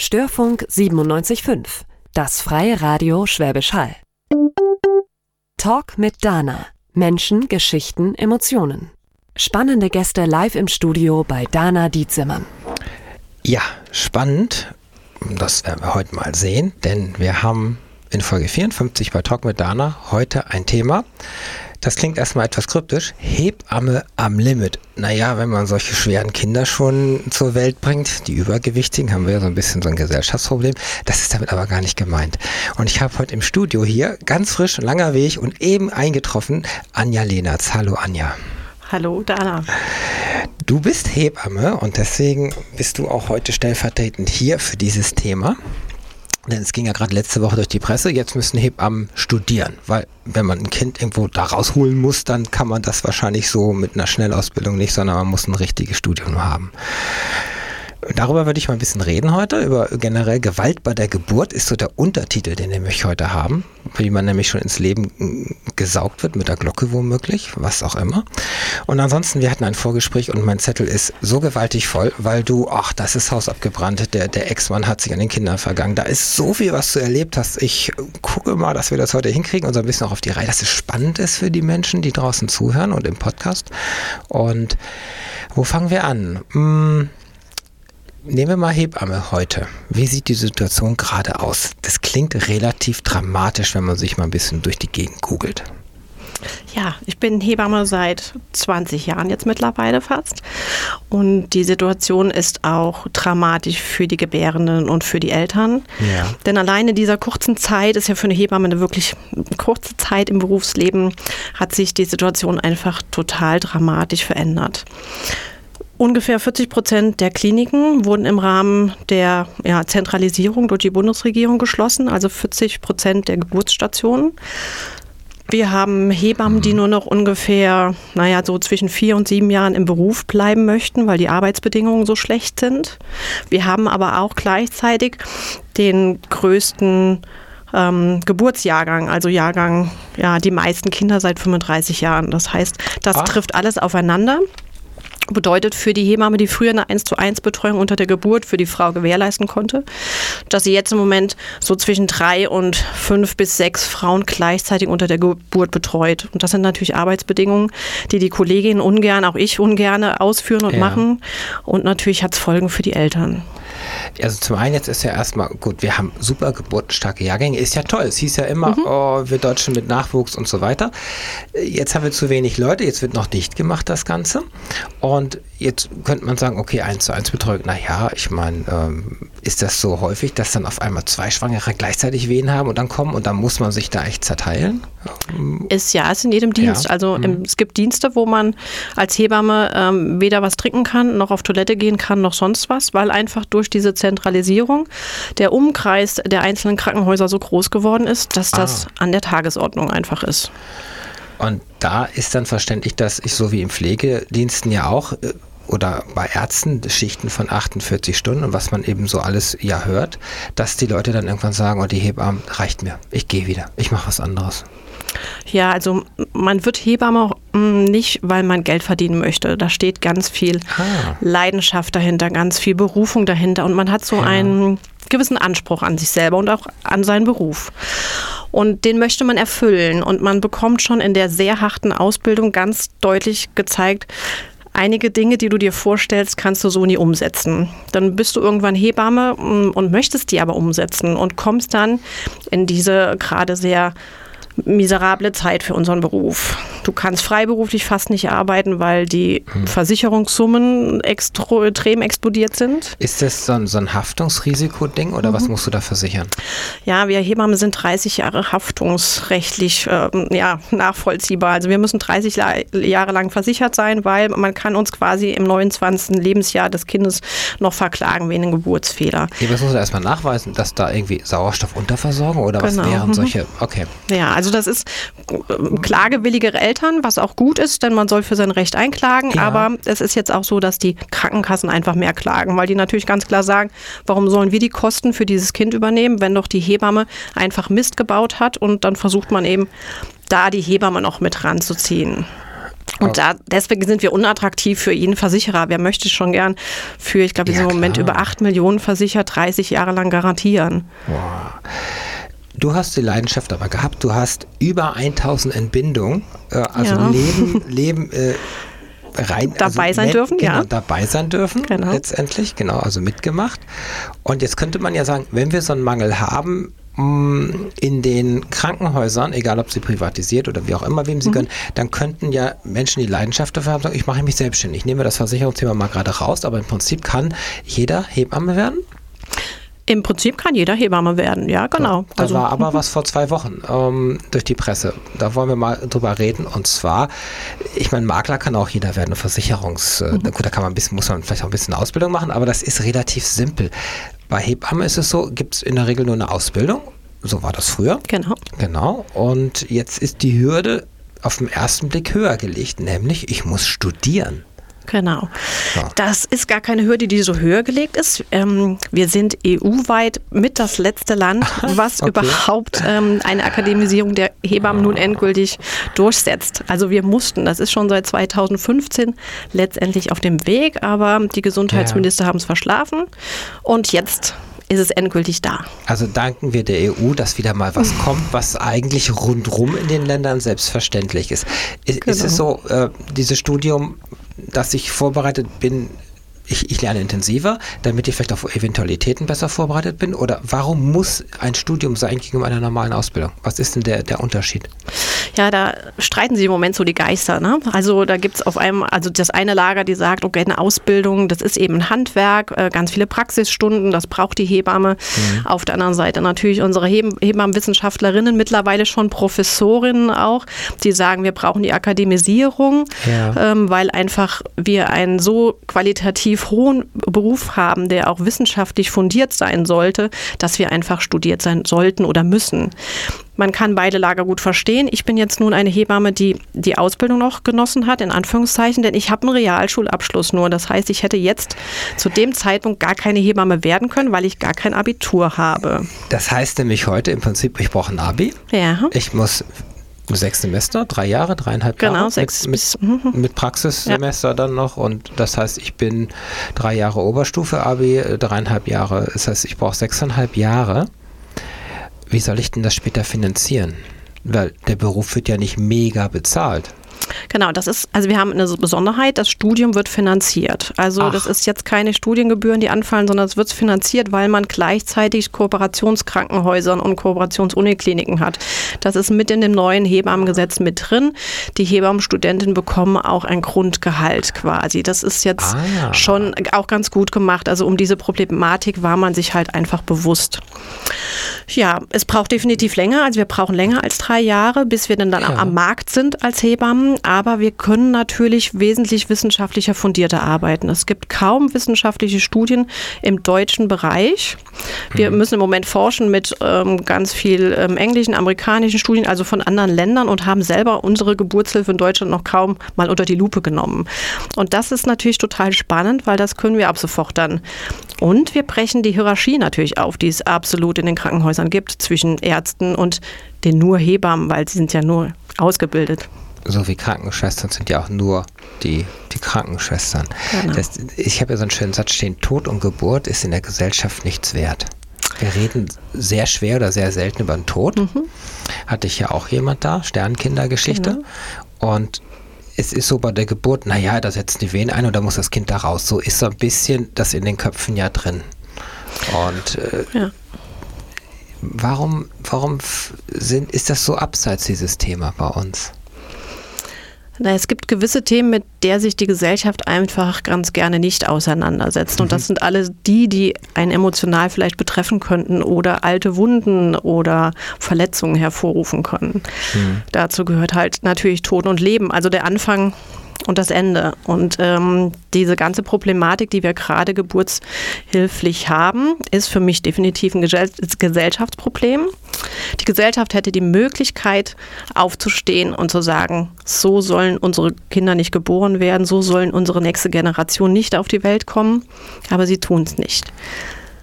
Störfunk 97.5, das freie Radio Schwäbisch Hall. Talk mit Dana. Menschen, Geschichten, Emotionen. Spannende Gäste live im Studio bei Dana Dietzimmern. Ja, spannend. Das werden wir heute mal sehen, denn wir haben in Folge 54 bei Talk mit Dana heute ein Thema, das klingt erstmal etwas kryptisch. Hebamme am Limit. Naja, wenn man solche schweren Kinder schon zur Welt bringt, die Übergewichtigen, haben wir ja so ein bisschen so ein Gesellschaftsproblem. Das ist damit aber gar nicht gemeint. Und ich habe heute im Studio hier, ganz frisch, langer Weg und eben eingetroffen, Anja Lehnertz. Hallo Anja. Hallo Dana. Du bist Hebamme und deswegen bist du auch heute stellvertretend hier für dieses Thema. Denn es ging ja gerade letzte Woche durch die Presse, jetzt müssen Hebammen studieren, weil wenn man ein Kind irgendwo da rausholen muss, dann kann man das wahrscheinlich so mit einer Schnellausbildung nicht, sondern man muss ein richtiges Studium haben. Darüber würde ich mal ein bisschen reden heute, über generell Gewalt bei der Geburt ist so der Untertitel, den wir heute haben, wie man nämlich schon ins Leben gesaugt wird, mit der Glocke womöglich, was auch immer. Und ansonsten, wir hatten ein Vorgespräch und mein Zettel ist so gewaltig voll, weil du, ach, das ist Haus abgebrannt, der, der Ex-Mann hat sich an den Kindern vergangen, da ist so viel, was du erlebt hast. Ich gucke mal, dass wir das heute hinkriegen und so ein bisschen auch auf die Reihe, dass es spannend ist für die Menschen, die draußen zuhören und im Podcast. Und wo fangen wir an? Hm, Nehmen wir mal Hebamme heute. Wie sieht die Situation gerade aus? Das klingt relativ dramatisch, wenn man sich mal ein bisschen durch die Gegend googelt. Ja, ich bin Hebamme seit 20 Jahren jetzt mittlerweile fast. Und die Situation ist auch dramatisch für die Gebärenden und für die Eltern. Ja. Denn allein in dieser kurzen Zeit, ist ja für eine Hebamme eine wirklich kurze Zeit im Berufsleben, hat sich die Situation einfach total dramatisch verändert. Ungefähr 40 Prozent der Kliniken wurden im Rahmen der ja, Zentralisierung durch die Bundesregierung geschlossen, also 40 Prozent der Geburtsstationen. Wir haben Hebammen, die nur noch ungefähr, naja, so zwischen vier und sieben Jahren im Beruf bleiben möchten, weil die Arbeitsbedingungen so schlecht sind. Wir haben aber auch gleichzeitig den größten ähm, Geburtsjahrgang, also Jahrgang, ja, die meisten Kinder seit 35 Jahren. Das heißt, das Ach. trifft alles aufeinander bedeutet für die Hebamme, die früher eine 1 zu 1 Betreuung unter der Geburt für die Frau gewährleisten konnte, dass sie jetzt im Moment so zwischen drei und fünf bis sechs Frauen gleichzeitig unter der Geburt betreut. Und das sind natürlich Arbeitsbedingungen, die die Kolleginnen ungern, auch ich ungern ausführen und ja. machen. Und natürlich hat es Folgen für die Eltern. Also zum einen jetzt ist ja erstmal, gut, wir haben super geburtenstarke Jahrgänge, ist ja toll. Es hieß ja immer, mhm. oh, wir Deutschen mit Nachwuchs und so weiter. Jetzt haben wir zu wenig Leute, jetzt wird noch dicht gemacht das Ganze. Und jetzt könnte man sagen, okay, eins zu eins Betreuung, naja, ich meine, ähm, ist das so häufig, dass dann auf einmal zwei Schwangere gleichzeitig Wehen haben und dann kommen und dann muss man sich da echt zerteilen? Ist ja, ist in jedem Dienst. Ja. Also mhm. es gibt Dienste, wo man als Hebamme ähm, weder was trinken kann, noch auf Toilette gehen kann, noch sonst was, weil einfach durch diese Zentralisierung der Umkreis der einzelnen Krankenhäuser so groß geworden ist, dass das ah. an der Tagesordnung einfach ist. Und da ist dann verständlich, dass ich so wie im Pflegediensten ja auch äh, oder bei Ärzten Schichten von 48 Stunden und was man eben so alles ja hört, dass die Leute dann irgendwann sagen, oh, die Hebammen reicht mir, ich gehe wieder, ich mache was anderes. Ja, also man wird Hebamme mm, nicht, weil man Geld verdienen möchte. Da steht ganz viel ah. Leidenschaft dahinter, ganz viel Berufung dahinter und man hat so ja. einen gewissen Anspruch an sich selber und auch an seinen Beruf. Und den möchte man erfüllen und man bekommt schon in der sehr harten Ausbildung ganz deutlich gezeigt, einige Dinge, die du dir vorstellst, kannst du so nie umsetzen. Dann bist du irgendwann Hebamme mm, und möchtest die aber umsetzen und kommst dann in diese gerade sehr miserable Zeit für unseren Beruf. Du kannst freiberuflich fast nicht arbeiten, weil die hm. Versicherungssummen extrem explodiert sind. Ist das so ein, so ein Haftungsrisiko-Ding oder mhm. was musst du da versichern? Ja, wir Hebammen sind 30 Jahre haftungsrechtlich äh, ja, nachvollziehbar. Also wir müssen 30 Jahre lang versichert sein, weil man kann uns quasi im 29. Lebensjahr des Kindes noch verklagen wegen einem Geburtsfehler. Was muss du erstmal nachweisen, dass da irgendwie Sauerstoffunterversorgung oder genau. was wären mhm. solche? Okay. Ja, also das ist äh, klagewillige Eltern, was auch gut ist, denn man soll für sein Recht einklagen. Ja. Aber es ist jetzt auch so, dass die Krankenkassen einfach mehr klagen, weil die natürlich ganz klar sagen, warum sollen wir die Kosten für dieses Kind übernehmen, wenn doch die Hebamme einfach Mist gebaut hat und dann versucht man eben da die Hebamme noch mit ranzuziehen. Und da, deswegen sind wir unattraktiv für jeden Versicherer. Wer möchte schon gern für, ich glaube, ja, im Moment über 8 Millionen versichert 30 Jahre lang garantieren. Wow. Du hast die Leidenschaft aber gehabt, du hast über 1000 Entbindungen, äh, also ja. Leben, Leben äh, rein. Dabei also sein dürfen, genau, ja. Dabei sein dürfen, genau. letztendlich, genau, also mitgemacht. Und jetzt könnte man ja sagen, wenn wir so einen Mangel haben, mm, in den Krankenhäusern, egal ob sie privatisiert oder wie auch immer, wem sie mhm. gönnen, dann könnten ja Menschen, die Leidenschaft dafür haben, sagen, ich mache mich selbstständig. Ich nehme das Versicherungsthema mal gerade raus, aber im Prinzip kann jeder Hebamme werden? Im Prinzip kann jeder Hebamme werden, ja, genau. Da, also, war aber was vor zwei Wochen ähm, durch die Presse. Da wollen wir mal drüber reden. Und zwar, ich meine, Makler kann auch jeder werden, Versicherungs. Äh, mhm. Gut, da kann man ein bisschen, muss man vielleicht auch ein bisschen Ausbildung machen, aber das ist relativ simpel. Bei Hebamme ist es so, gibt es in der Regel nur eine Ausbildung. So war das früher. Genau. Genau. Und jetzt ist die Hürde auf den ersten Blick höher gelegt, nämlich ich muss studieren. Genau. Ja. Das ist gar keine Hürde, die so höher gelegt ist. Ähm, wir sind EU-weit mit das letzte Land, was okay. überhaupt ähm, eine Akademisierung der Hebammen nun endgültig durchsetzt. Also wir mussten, das ist schon seit 2015 letztendlich auf dem Weg, aber die Gesundheitsminister ja. haben es verschlafen und jetzt ist es endgültig da. Also danken wir der EU, dass wieder mal was kommt, was eigentlich rundrum in den Ländern selbstverständlich ist. Ist, genau. ist es so, äh, dieses Studium dass ich vorbereitet bin, ich, ich, lerne intensiver, damit ich vielleicht auf Eventualitäten besser vorbereitet bin? Oder warum muss ein Studium sein gegenüber einer normalen Ausbildung? Was ist denn der, der Unterschied? Ja, da streiten sich im Moment so die Geister. Ne? Also da gibt es auf einem, also das eine Lager, die sagt, okay, eine Ausbildung, das ist eben ein Handwerk, äh, ganz viele Praxisstunden, das braucht die Hebamme. Mhm. Auf der anderen Seite natürlich unsere Hebammenwissenschaftlerinnen, mittlerweile schon Professorinnen auch, die sagen, wir brauchen die Akademisierung, ja. ähm, weil einfach wir einen so qualitativ hohen Beruf haben, der auch wissenschaftlich fundiert sein sollte, dass wir einfach studiert sein sollten oder müssen. Man kann beide Lager gut verstehen. Ich bin jetzt nun eine Hebamme, die die Ausbildung noch genossen hat, in Anführungszeichen, denn ich habe einen Realschulabschluss nur. Das heißt, ich hätte jetzt zu dem Zeitpunkt gar keine Hebamme werden können, weil ich gar kein Abitur habe. Das heißt nämlich heute im Prinzip, ich brauche ein Abi. Ja. Ich muss sechs Semester, drei Jahre, dreieinhalb genau, Jahre. Sechs mit, bis, mit, mhm. mit Praxissemester ja. dann noch. Und das heißt, ich bin drei Jahre Oberstufe Abi, dreieinhalb Jahre. Das heißt, ich brauche sechseinhalb Jahre wie soll ich denn das später finanzieren? Weil der Beruf wird ja nicht mega bezahlt. Genau, das ist, also wir haben eine Besonderheit, das Studium wird finanziert. Also Ach. das ist jetzt keine Studiengebühren, die anfallen, sondern es wird finanziert, weil man gleichzeitig Kooperationskrankenhäusern und Kooperationsunikliniken hat. Das ist mit in dem neuen Hebammengesetz mit drin. Die Hebammenstudenten bekommen auch ein Grundgehalt quasi. Das ist jetzt ah. schon auch ganz gut gemacht. Also um diese Problematik war man sich halt einfach bewusst. Ja, es braucht definitiv länger. Also wir brauchen länger als drei Jahre, bis wir dann, dann ja. am Markt sind als Hebammen aber wir können natürlich wesentlich wissenschaftlicher fundierter arbeiten. Es gibt kaum wissenschaftliche Studien im deutschen Bereich. Wir mhm. müssen im Moment forschen mit ähm, ganz viel ähm, englischen, amerikanischen Studien, also von anderen Ländern und haben selber unsere Geburtshilfe in Deutschland noch kaum mal unter die Lupe genommen. Und das ist natürlich total spannend, weil das können wir ab sofort dann. Und wir brechen die Hierarchie natürlich auf, die es absolut in den Krankenhäusern gibt zwischen Ärzten und den nur Hebammen, weil sie sind ja nur ausgebildet so wie Krankenschwestern sind ja auch nur die, die Krankenschwestern. Genau. Das, ich habe ja so einen schönen Satz stehen, Tod und Geburt ist in der Gesellschaft nichts wert. Wir reden sehr schwer oder sehr selten über den Tod. Mhm. Hatte ich ja auch jemand da, Sternkindergeschichte. Genau. Und es ist so bei der Geburt, naja, da setzen die Wehen ein und da muss das Kind da raus. So ist so ein bisschen das in den Köpfen ja drin. Und äh, ja. warum, warum sind, ist das so abseits dieses Thema bei uns? Na, es gibt gewisse Themen, mit der sich die Gesellschaft einfach ganz gerne nicht auseinandersetzt. Mhm. Und das sind alle die, die einen emotional vielleicht betreffen könnten oder alte Wunden oder Verletzungen hervorrufen können. Mhm. Dazu gehört halt natürlich Tod und Leben. Also der Anfang und das Ende. Und ähm, diese ganze Problematik, die wir gerade geburtshilflich haben, ist für mich definitiv ein Gesellschaftsproblem. Die Gesellschaft hätte die Möglichkeit aufzustehen und zu sagen, so sollen unsere Kinder nicht geboren werden, so sollen unsere nächste Generation nicht auf die Welt kommen, aber sie tun es nicht.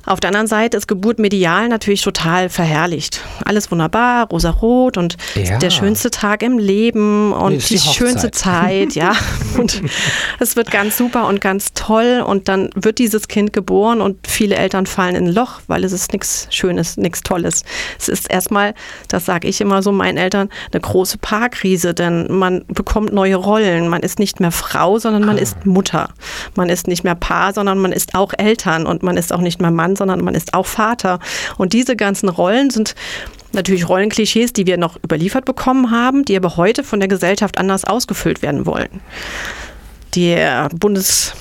Auf der anderen Seite ist Geburt medial natürlich total verherrlicht. Alles wunderbar, rosa-rot und ja. der schönste Tag im Leben und nee, die, die schönste Zeit, ja. Und es wird ganz super und ganz toll und dann wird dieses Kind geboren und viele Eltern fallen in ein Loch, weil es ist nichts Schönes, nichts Tolles. Es ist erstmal, das sage ich immer so meinen Eltern, eine große Paarkrise, denn man bekommt neue Rollen. Man ist nicht mehr Frau, sondern man ah. ist Mutter. Man ist nicht mehr Paar, sondern man ist auch Eltern und man ist auch nicht mehr Mann, sondern man ist auch Vater. Und diese ganzen Rollen sind natürlich Rollenklischees, die wir noch überliefert bekommen haben, die aber heute von der Gesellschaft anders ausgefüllt werden wollen. Der Bundes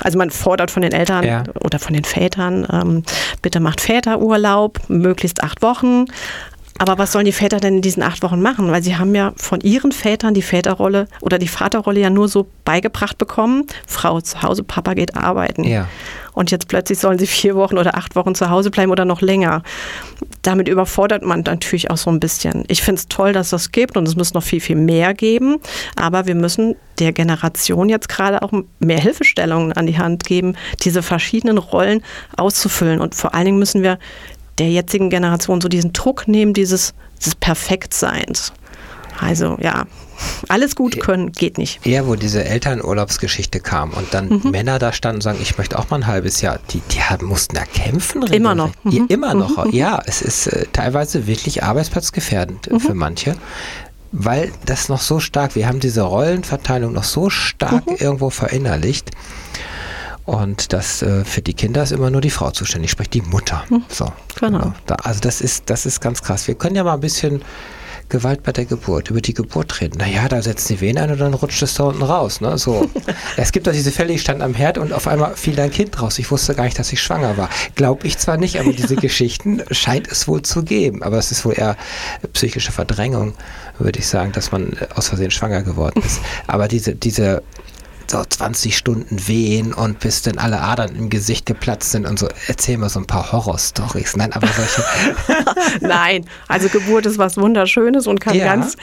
also man fordert von den Eltern ja. oder von den Vätern, ähm, bitte macht Väterurlaub, möglichst acht Wochen. Aber was sollen die Väter denn in diesen acht Wochen machen? Weil sie haben ja von ihren Vätern die Väterrolle oder die Vaterrolle ja nur so beigebracht bekommen. Frau zu Hause, Papa geht arbeiten. Ja. Und jetzt plötzlich sollen sie vier Wochen oder acht Wochen zu Hause bleiben oder noch länger. Damit überfordert man natürlich auch so ein bisschen. Ich finde es toll, dass das gibt und es muss noch viel, viel mehr geben. Aber wir müssen der Generation jetzt gerade auch mehr Hilfestellungen an die Hand geben, diese verschiedenen Rollen auszufüllen. Und vor allen Dingen müssen wir der jetzigen Generation so diesen Druck nehmen, dieses, dieses Perfektseins. Also ja, alles gut können geht nicht. Eher, wo diese Elternurlaubsgeschichte kam und dann mhm. Männer da standen und sagen, ich möchte auch mal ein halbes Jahr, die, die haben, mussten da kämpfen. Immer noch. Mhm. Ja, immer noch. Mhm. Ja, es ist äh, teilweise wirklich arbeitsplatzgefährdend mhm. für manche weil das noch so stark, wir haben diese Rollenverteilung noch so stark mhm. irgendwo verinnerlicht. Und das äh, für die Kinder ist immer nur die Frau zuständig, sprich die Mutter. Mhm. So, genau. genau. Da, also das ist, das ist ganz krass. Wir können ja mal ein bisschen Gewalt bei der Geburt, über die Geburt reden. Naja, da setzen die Venen ein und dann rutscht es da unten raus. Ne? So. es gibt doch diese Fälle, ich stand am Herd und auf einmal fiel dein Kind raus. Ich wusste gar nicht, dass ich schwanger war. Glaube ich zwar nicht, aber diese Geschichten scheint es wohl zu geben. Aber es ist wohl eher psychische Verdrängung, würde ich sagen, dass man aus Versehen schwanger geworden ist. Aber diese, diese so 20 Stunden wehen und bis dann alle Adern im Gesicht geplatzt sind und so. Erzähl mal so ein paar Horrorstories. Nein, aber solche. Nein, also Geburt ist was Wunderschönes und kann ja. ganz,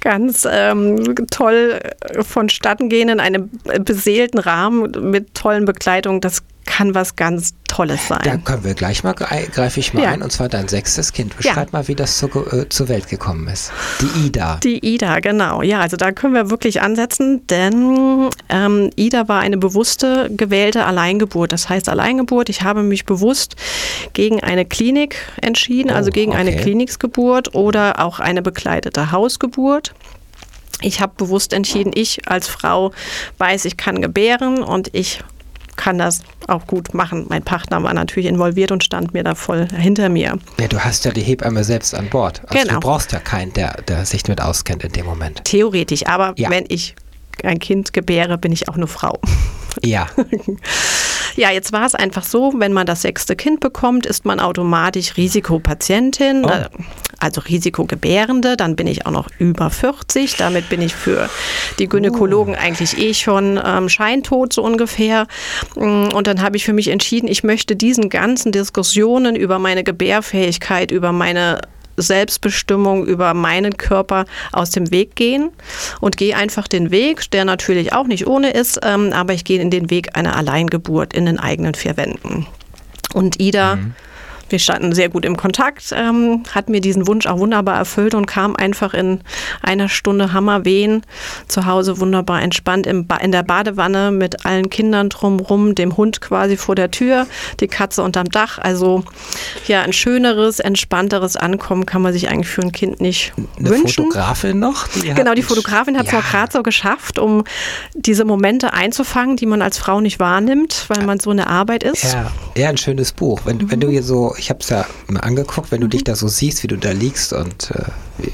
ganz ähm, toll vonstatten gehen in einem beseelten Rahmen mit tollen Begleitungen. Das kann was ganz Tolles sein. Da können wir gleich mal, greife ich mal ja. ein, und zwar dein sechstes Kind. Beschreib ja. mal, wie das zu, äh, zur Welt gekommen ist. Die Ida. Die Ida, genau. Ja, also da können wir wirklich ansetzen, denn ähm, Ida war eine bewusste gewählte Alleingeburt. Das heißt Alleingeburt, ich habe mich bewusst gegen eine Klinik entschieden, also oh, also gegen okay. eine Kliniksgeburt oder auch eine begleitete Hausgeburt. Ich habe bewusst entschieden, ich als Frau weiß, ich kann gebären und ich kann das auch gut machen. Mein Partner war natürlich involviert und stand mir da voll hinter mir. Ja, du hast ja die Hebamme selbst an Bord. Also genau. du brauchst ja keinen, der, der sich damit auskennt in dem Moment. Theoretisch, aber ja. wenn ich ein Kind gebäre, bin ich auch eine Frau. Ja. ja, jetzt war es einfach so, wenn man das sechste Kind bekommt, ist man automatisch Risikopatientin. Oh. Äh, also Risikogebärende, dann bin ich auch noch über 40. Damit bin ich für die Gynäkologen oh. eigentlich eh schon ähm, scheintot, so ungefähr. Mm, und dann habe ich für mich entschieden, ich möchte diesen ganzen Diskussionen über meine Gebärfähigkeit, über meine Selbstbestimmung über meinen Körper aus dem Weg gehen und gehe einfach den Weg, der natürlich auch nicht ohne ist, ähm, aber ich gehe in den Weg einer Alleingeburt in den eigenen vier Wänden. Und Ida mhm wir standen sehr gut im Kontakt, ähm, hat mir diesen Wunsch auch wunderbar erfüllt und kam einfach in einer Stunde Hammerwehen zu Hause wunderbar entspannt im in der Badewanne mit allen Kindern drumrum, dem Hund quasi vor der Tür, die Katze unterm Dach. Also ja, ein schöneres, entspannteres Ankommen kann man sich eigentlich für ein Kind nicht Eine wünschen. Fotografin noch? Die genau, die Fotografin hat es ja. auch gerade so geschafft, um diese Momente einzufangen, die man als Frau nicht wahrnimmt, weil man so eine Arbeit ist. Ja, ja ein schönes Buch. Wenn, mhm. wenn du hier so ich habe es ja mal angeguckt, wenn du dich da so siehst, wie du da liegst und äh, wie.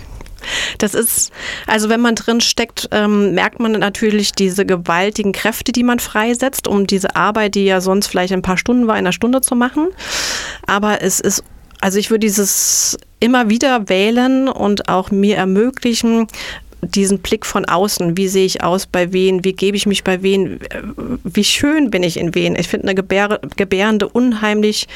Das ist, also wenn man drin steckt, ähm, merkt man natürlich diese gewaltigen Kräfte, die man freisetzt, um diese Arbeit, die ja sonst vielleicht ein paar Stunden war, in einer Stunde zu machen. Aber es ist also ich würde dieses immer wieder wählen und auch mir ermöglichen, diesen Blick von außen, wie sehe ich aus bei wen, wie gebe ich mich bei wen, wie schön bin ich in wen. Ich finde eine Gebär, Gebärende unheimlich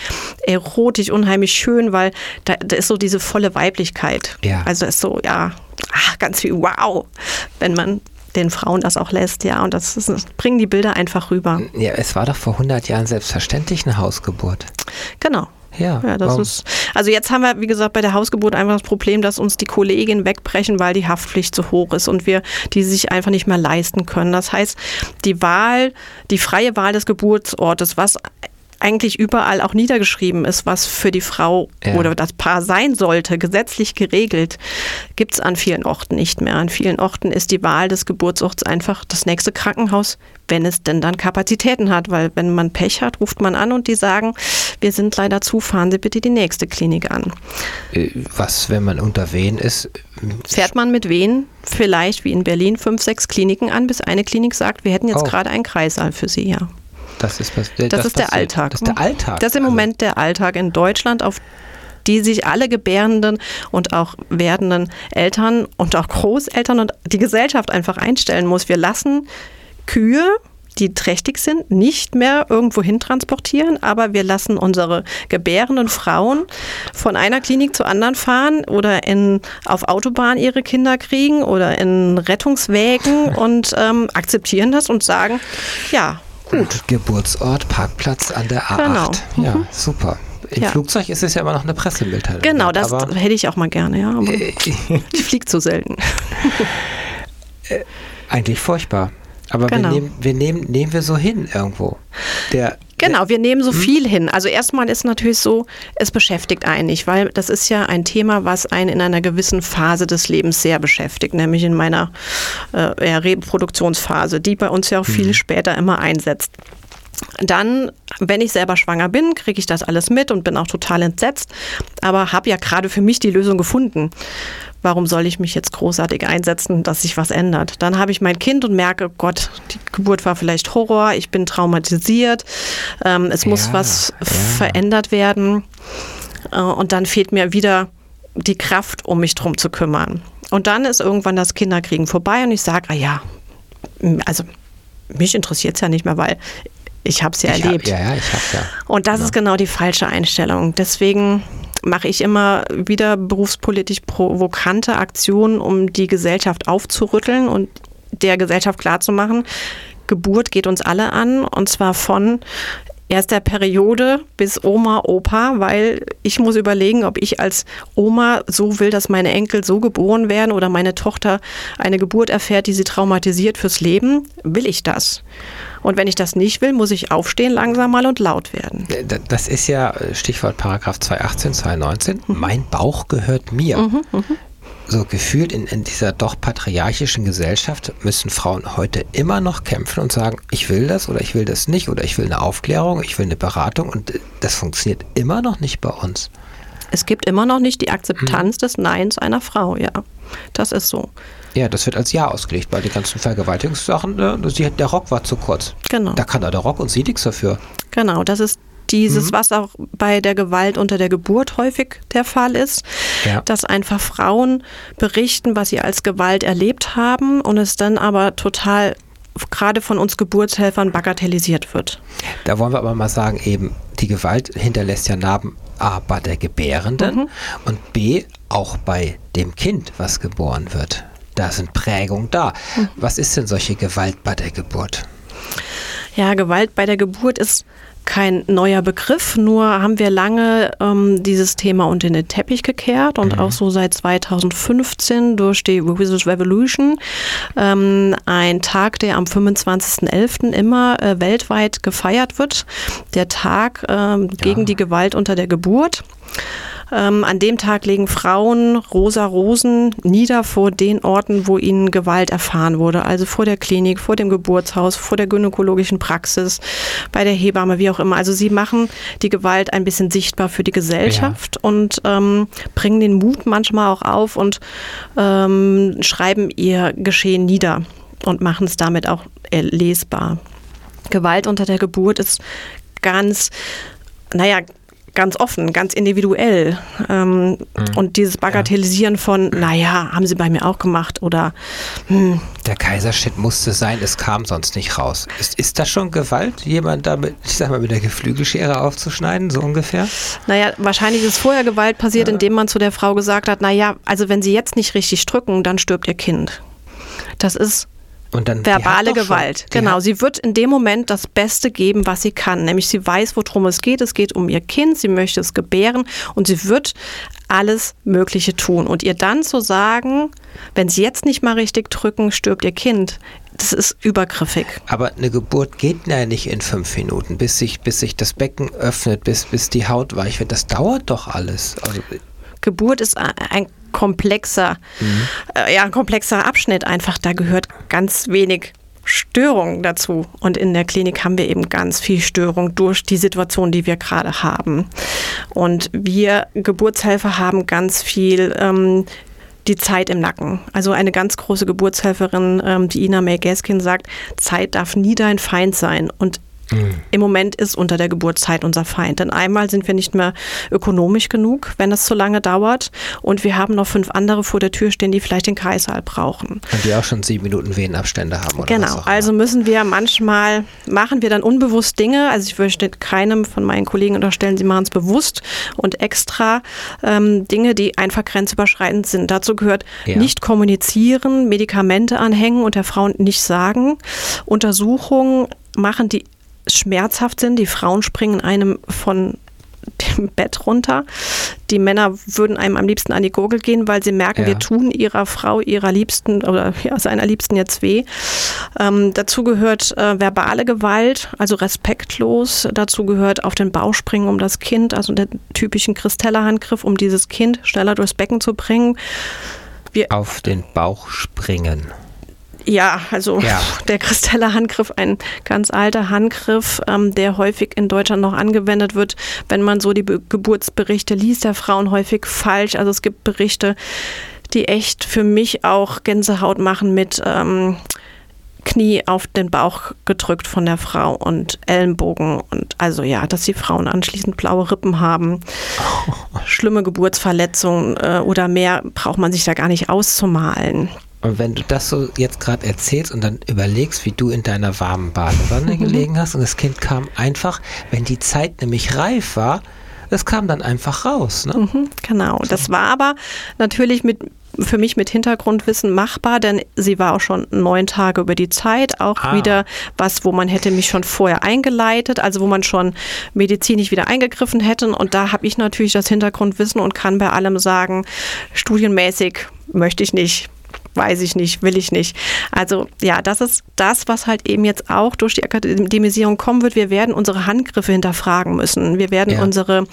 erotisch, unheimlich schön, weil da, da ist so diese volle Weiblichkeit. Ja. Also ist so, ja, ach, ganz viel wow, wenn man den Frauen das auch lässt, ja. Und das, ist, das bringen die Bilder einfach rüber. Ja, es war doch vor 100 Jahren selbstverständlich eine Hausgeburt. Genau. Ja, ja das ist. Also jetzt haben wir, wie gesagt, bei der Hausgeburt einfach das Problem, dass uns die Kolleginnen wegbrechen, weil die Haftpflicht zu hoch ist und wir die sich einfach nicht mehr leisten können. Das heißt, die Wahl, die freie Wahl des Geburtsortes, was eigentlich überall auch niedergeschrieben ist, was für die Frau Ja. oder das Paar sein sollte, gesetzlich geregelt, gibt es an vielen Orten nicht mehr. An vielen Orten ist die Wahl des Geburtsorts einfach das nächste Krankenhaus, wenn es denn dann Kapazitäten hat. Weil wenn man Pech hat, ruft man an und die sagen, wir sind leider zu, fahren Sie bitte die nächste Klinik an. Äh, Was, wenn man unter Wen ist? Fährt man mit wen vielleicht wie in Berlin fünf, sechs Kliniken an, bis eine Klinik sagt, wir hätten jetzt Oh. gerade einen Kreissaal für Sie, ja. Das ist, was, äh, Das, ist der. Alltag. Das ist der Alltag. Das ist im Also, Moment der Alltag in Deutschland, auf die sich alle gebärenden und auch werdenden Eltern und auch Großeltern und die Gesellschaft einfach einstellen muss. Wir lassen Kühe, die trächtig sind, nicht mehr irgendwo hin transportieren, aber wir lassen unsere gebärenden Frauen von einer Klinik zur anderen fahren oder in, auf Autobahn ihre Kinder kriegen oder in Rettungswägen und ähm, akzeptieren das und sagen, ja, Gut. Geburtsort, Parkplatz an der A8. Genau. Ja, super. Im Ja. Flugzeug ist es ja immer noch eine Pressemitteilung. Genau, das hätte ich auch mal gerne, ja. Aber ich fliege zu selten. eigentlich furchtbar. Aber Genau. wir, nehmen, wir nehmen, nehmen wir so hin irgendwo. Der, Genau, wir nehmen so Hm? viel hin. Also erstmal ist natürlich so, es beschäftigt einen nicht, weil das ist ja ein Thema, was einen in einer gewissen Phase des Lebens sehr beschäftigt, nämlich in meiner äh, Reproduktionsphase, die bei uns ja auch Hm. viel später immer einsetzt. Dann, wenn ich selber schwanger bin, kriege ich das alles mit und bin auch total entsetzt, aber habe ja gerade für mich die Lösung gefunden. Warum soll ich mich jetzt großartig einsetzen, dass sich was ändert? Dann habe ich mein Kind und merke, Gott, die Geburt war vielleicht Horror, ich bin traumatisiert, ähm, es muss Ja, was ja. verändert werden. Äh, und dann fehlt mir wieder die Kraft, um mich drum zu kümmern. Und dann ist irgendwann das Kinderkriegen vorbei und ich sage, ah ja, also mich interessiert es ja nicht mehr, weil ich habe es ja ich erlebt. Hab, ja, ja, ich habe ja. Und das ist genau die falsche Einstellung. Deswegen mache ich immer wieder berufspolitisch provokante Aktionen, um die Gesellschaft aufzurütteln und der Gesellschaft klarzumachen, Geburt geht uns alle an und zwar von erster Periode bis Oma, Opa, weil ich muss überlegen, ob ich als Oma so will, dass meine Enkel so geboren werden oder meine Tochter eine Geburt erfährt, die sie traumatisiert fürs Leben. Will ich das? Und wenn ich das nicht will, muss ich aufstehen, langsam mal und laut werden. D- Das ist ja äh, Stichwort Paragraph 218, 219. Mhm. Mein Bauch gehört mir. So gefühlt in, in dieser doch patriarchischen Gesellschaft müssen Frauen heute immer noch kämpfen und sagen, ich will das oder ich will das nicht oder ich will eine Aufklärung, ich will eine Beratung und äh, das funktioniert immer noch nicht bei uns. Es gibt immer noch nicht die. Akzeptanz des Neins einer Frau, ja. Das ist so. Ja, das wird als Ja ausgelegt, weil die ganzen Vergewaltigungssachen, sie, der Rock war zu kurz. Genau. Da kann doch der Rock und sie nichts dafür. Genau, das ist dieses, was auch bei der Gewalt unter der Geburt häufig der Fall ist, Ja. dass einfach Frauen berichten, was sie als Gewalt erlebt haben und es dann aber total gerade von uns Geburtshelfern bagatellisiert wird. Da wollen wir aber mal sagen, eben, die Gewalt hinterlässt ja Narben A bei der Gebärenden und B auch bei dem Kind, was geboren wird. Da sind Prägungen da. Was ist denn solche Gewalt bei der Geburt? Ja, Gewalt bei der Geburt ist kein neuer Begriff, nur haben wir lange ähm, dieses Thema unter den Teppich gekehrt und auch so seit 2015 durch die Women's Revolution ähm, ein Tag, der am 25.11. immer äh, weltweit gefeiert wird, der Tag ähm, gegen die Gewalt unter der Geburt. Ähm, an dem Tag legen Frauen rosa Rosen nieder vor den Orten, wo ihnen Gewalt erfahren wurde. Also vor der Klinik, vor dem Geburtshaus, vor der gynäkologischen Praxis, bei der Hebamme, wie auch immer. Also sie machen die Gewalt ein bisschen sichtbar für die Gesellschaft und ähm, bringen den Mut manchmal auch auf und ähm, schreiben ihr Geschehen nieder und machen es damit auch lesbar. Gewalt unter der Geburt ist ganz, naja, ganz offen, ganz individuell. Ähm, Und dieses Bagatellisieren von, naja, haben sie bei mir auch gemacht oder hm, Der Kaiserschnitt musste sein, es kam sonst nicht raus. Ist, ist das schon Gewalt, jemand damit, ich sag mal, mit der Geflügelschere aufzuschneiden, so ungefähr? naja, wahrscheinlich ist vorher Gewalt passiert, indem man zu der Frau gesagt hat, naja, also wenn sie jetzt nicht richtig drücken, dann stirbt ihr Kind. Das ist Und dann verbale Gewalt. Schon, genau, sie wird in dem Moment das Beste geben, was sie kann. Nämlich sie weiß, worum es geht. Es geht um ihr Kind, sie möchte es gebären und sie wird alles Mögliche tun. Und ihr dann zu sagen, wenn sie jetzt nicht mal richtig drücken, stirbt ihr Kind. Das ist übergriffig. Aber eine Geburt geht ja nicht in fünf Minuten, bis sich, bis sich das Becken öffnet, bis, bis die Haut weich wird. Das dauert doch alles. Also Geburt ist ein komplexer, mhm. äh, ja, komplexer Abschnitt einfach. Da gehört ganz wenig Störungen dazu. Und in der Klinik haben wir eben ganz viel Störung durch die Situation, die wir gerade haben. Und wir Geburtshelfer haben ganz viel ähm, die Zeit im Nacken. Also eine ganz große Geburtshelferin, ähm, die Ina May Gaskin sagt, Zeit darf nie dein Feind sein. Und Mhm. Im Moment ist unter der Geburtszeit unser Feind. Denn einmal sind wir nicht mehr ökonomisch genug, wenn es zu lange dauert. Und wir haben noch fünf andere vor der Tür stehen, die vielleicht den Kreißsaal brauchen. Und die auch schon sieben Minuten Venenabstände haben. Oder genau. Also müssen wir manchmal, machen wir dann unbewusst Dinge. Also ich möchte keinem von meinen Kollegen unterstellen, sie machen es bewusst und extra ähm, Dinge, die einfach grenzüberschreitend sind. Dazu gehört ja. nicht kommunizieren, Medikamente anhängen und der Frau nicht sagen, Untersuchungen machen, die schmerzhaft sind. Die Frauen springen einem von dem Bett runter. Die Männer würden einem am liebsten an die Gurgel gehen, weil sie merken, ja. wir tun ihrer Frau, ihrer Liebsten oder ja, seiner Liebsten jetzt weh. Ähm, dazu gehört äh, verbale Gewalt, also respektlos. Dazu gehört auf den Bauch springen um das Kind, also der typischen Christella-Handgriff, um dieses Kind schneller durchs Becken zu bringen. Wir auf den Bauch springen. Ja, also ja. der Kristeller Handgriff, ein ganz alter Handgriff, ähm, der häufig in Deutschland noch angewendet wird, wenn man so die Be Geburtsberichte liest der Frauen häufig falsch. Also es gibt Berichte, die echt für mich auch Gänsehaut machen mit ähm, Knie auf den Bauch gedrückt von der Frau und Ellenbogen und also ja, dass die Frauen anschließend blaue Rippen haben, oh. schlimme Geburtsverletzungen äh, oder mehr braucht man sich da gar nicht auszumalen. Und wenn du das so jetzt gerade erzählst und dann überlegst, wie du in deiner warmen Badewanne gelegen hast und das Kind kam einfach, wenn die Zeit nämlich reif war, das kam dann einfach raus. Ne? Mhm, genau. So. Das war aber natürlich mit für mich mit Hintergrundwissen machbar, denn sie war auch schon neun Tage über die Zeit, auch ah. wieder was, wo man hätte mich schon vorher eingeleitet, also wo man schon medizinisch wieder eingegriffen hätte. Und da habe ich natürlich das Hintergrundwissen und kann bei allem sagen, studienmäßig möchte ich nicht weiß ich nicht, will ich nicht. Also ja, das ist das, was halt eben jetzt auch durch die Akademisierung kommen wird. Wir werden unsere Handgriffe hinterfragen müssen. Wir werden ja. unsere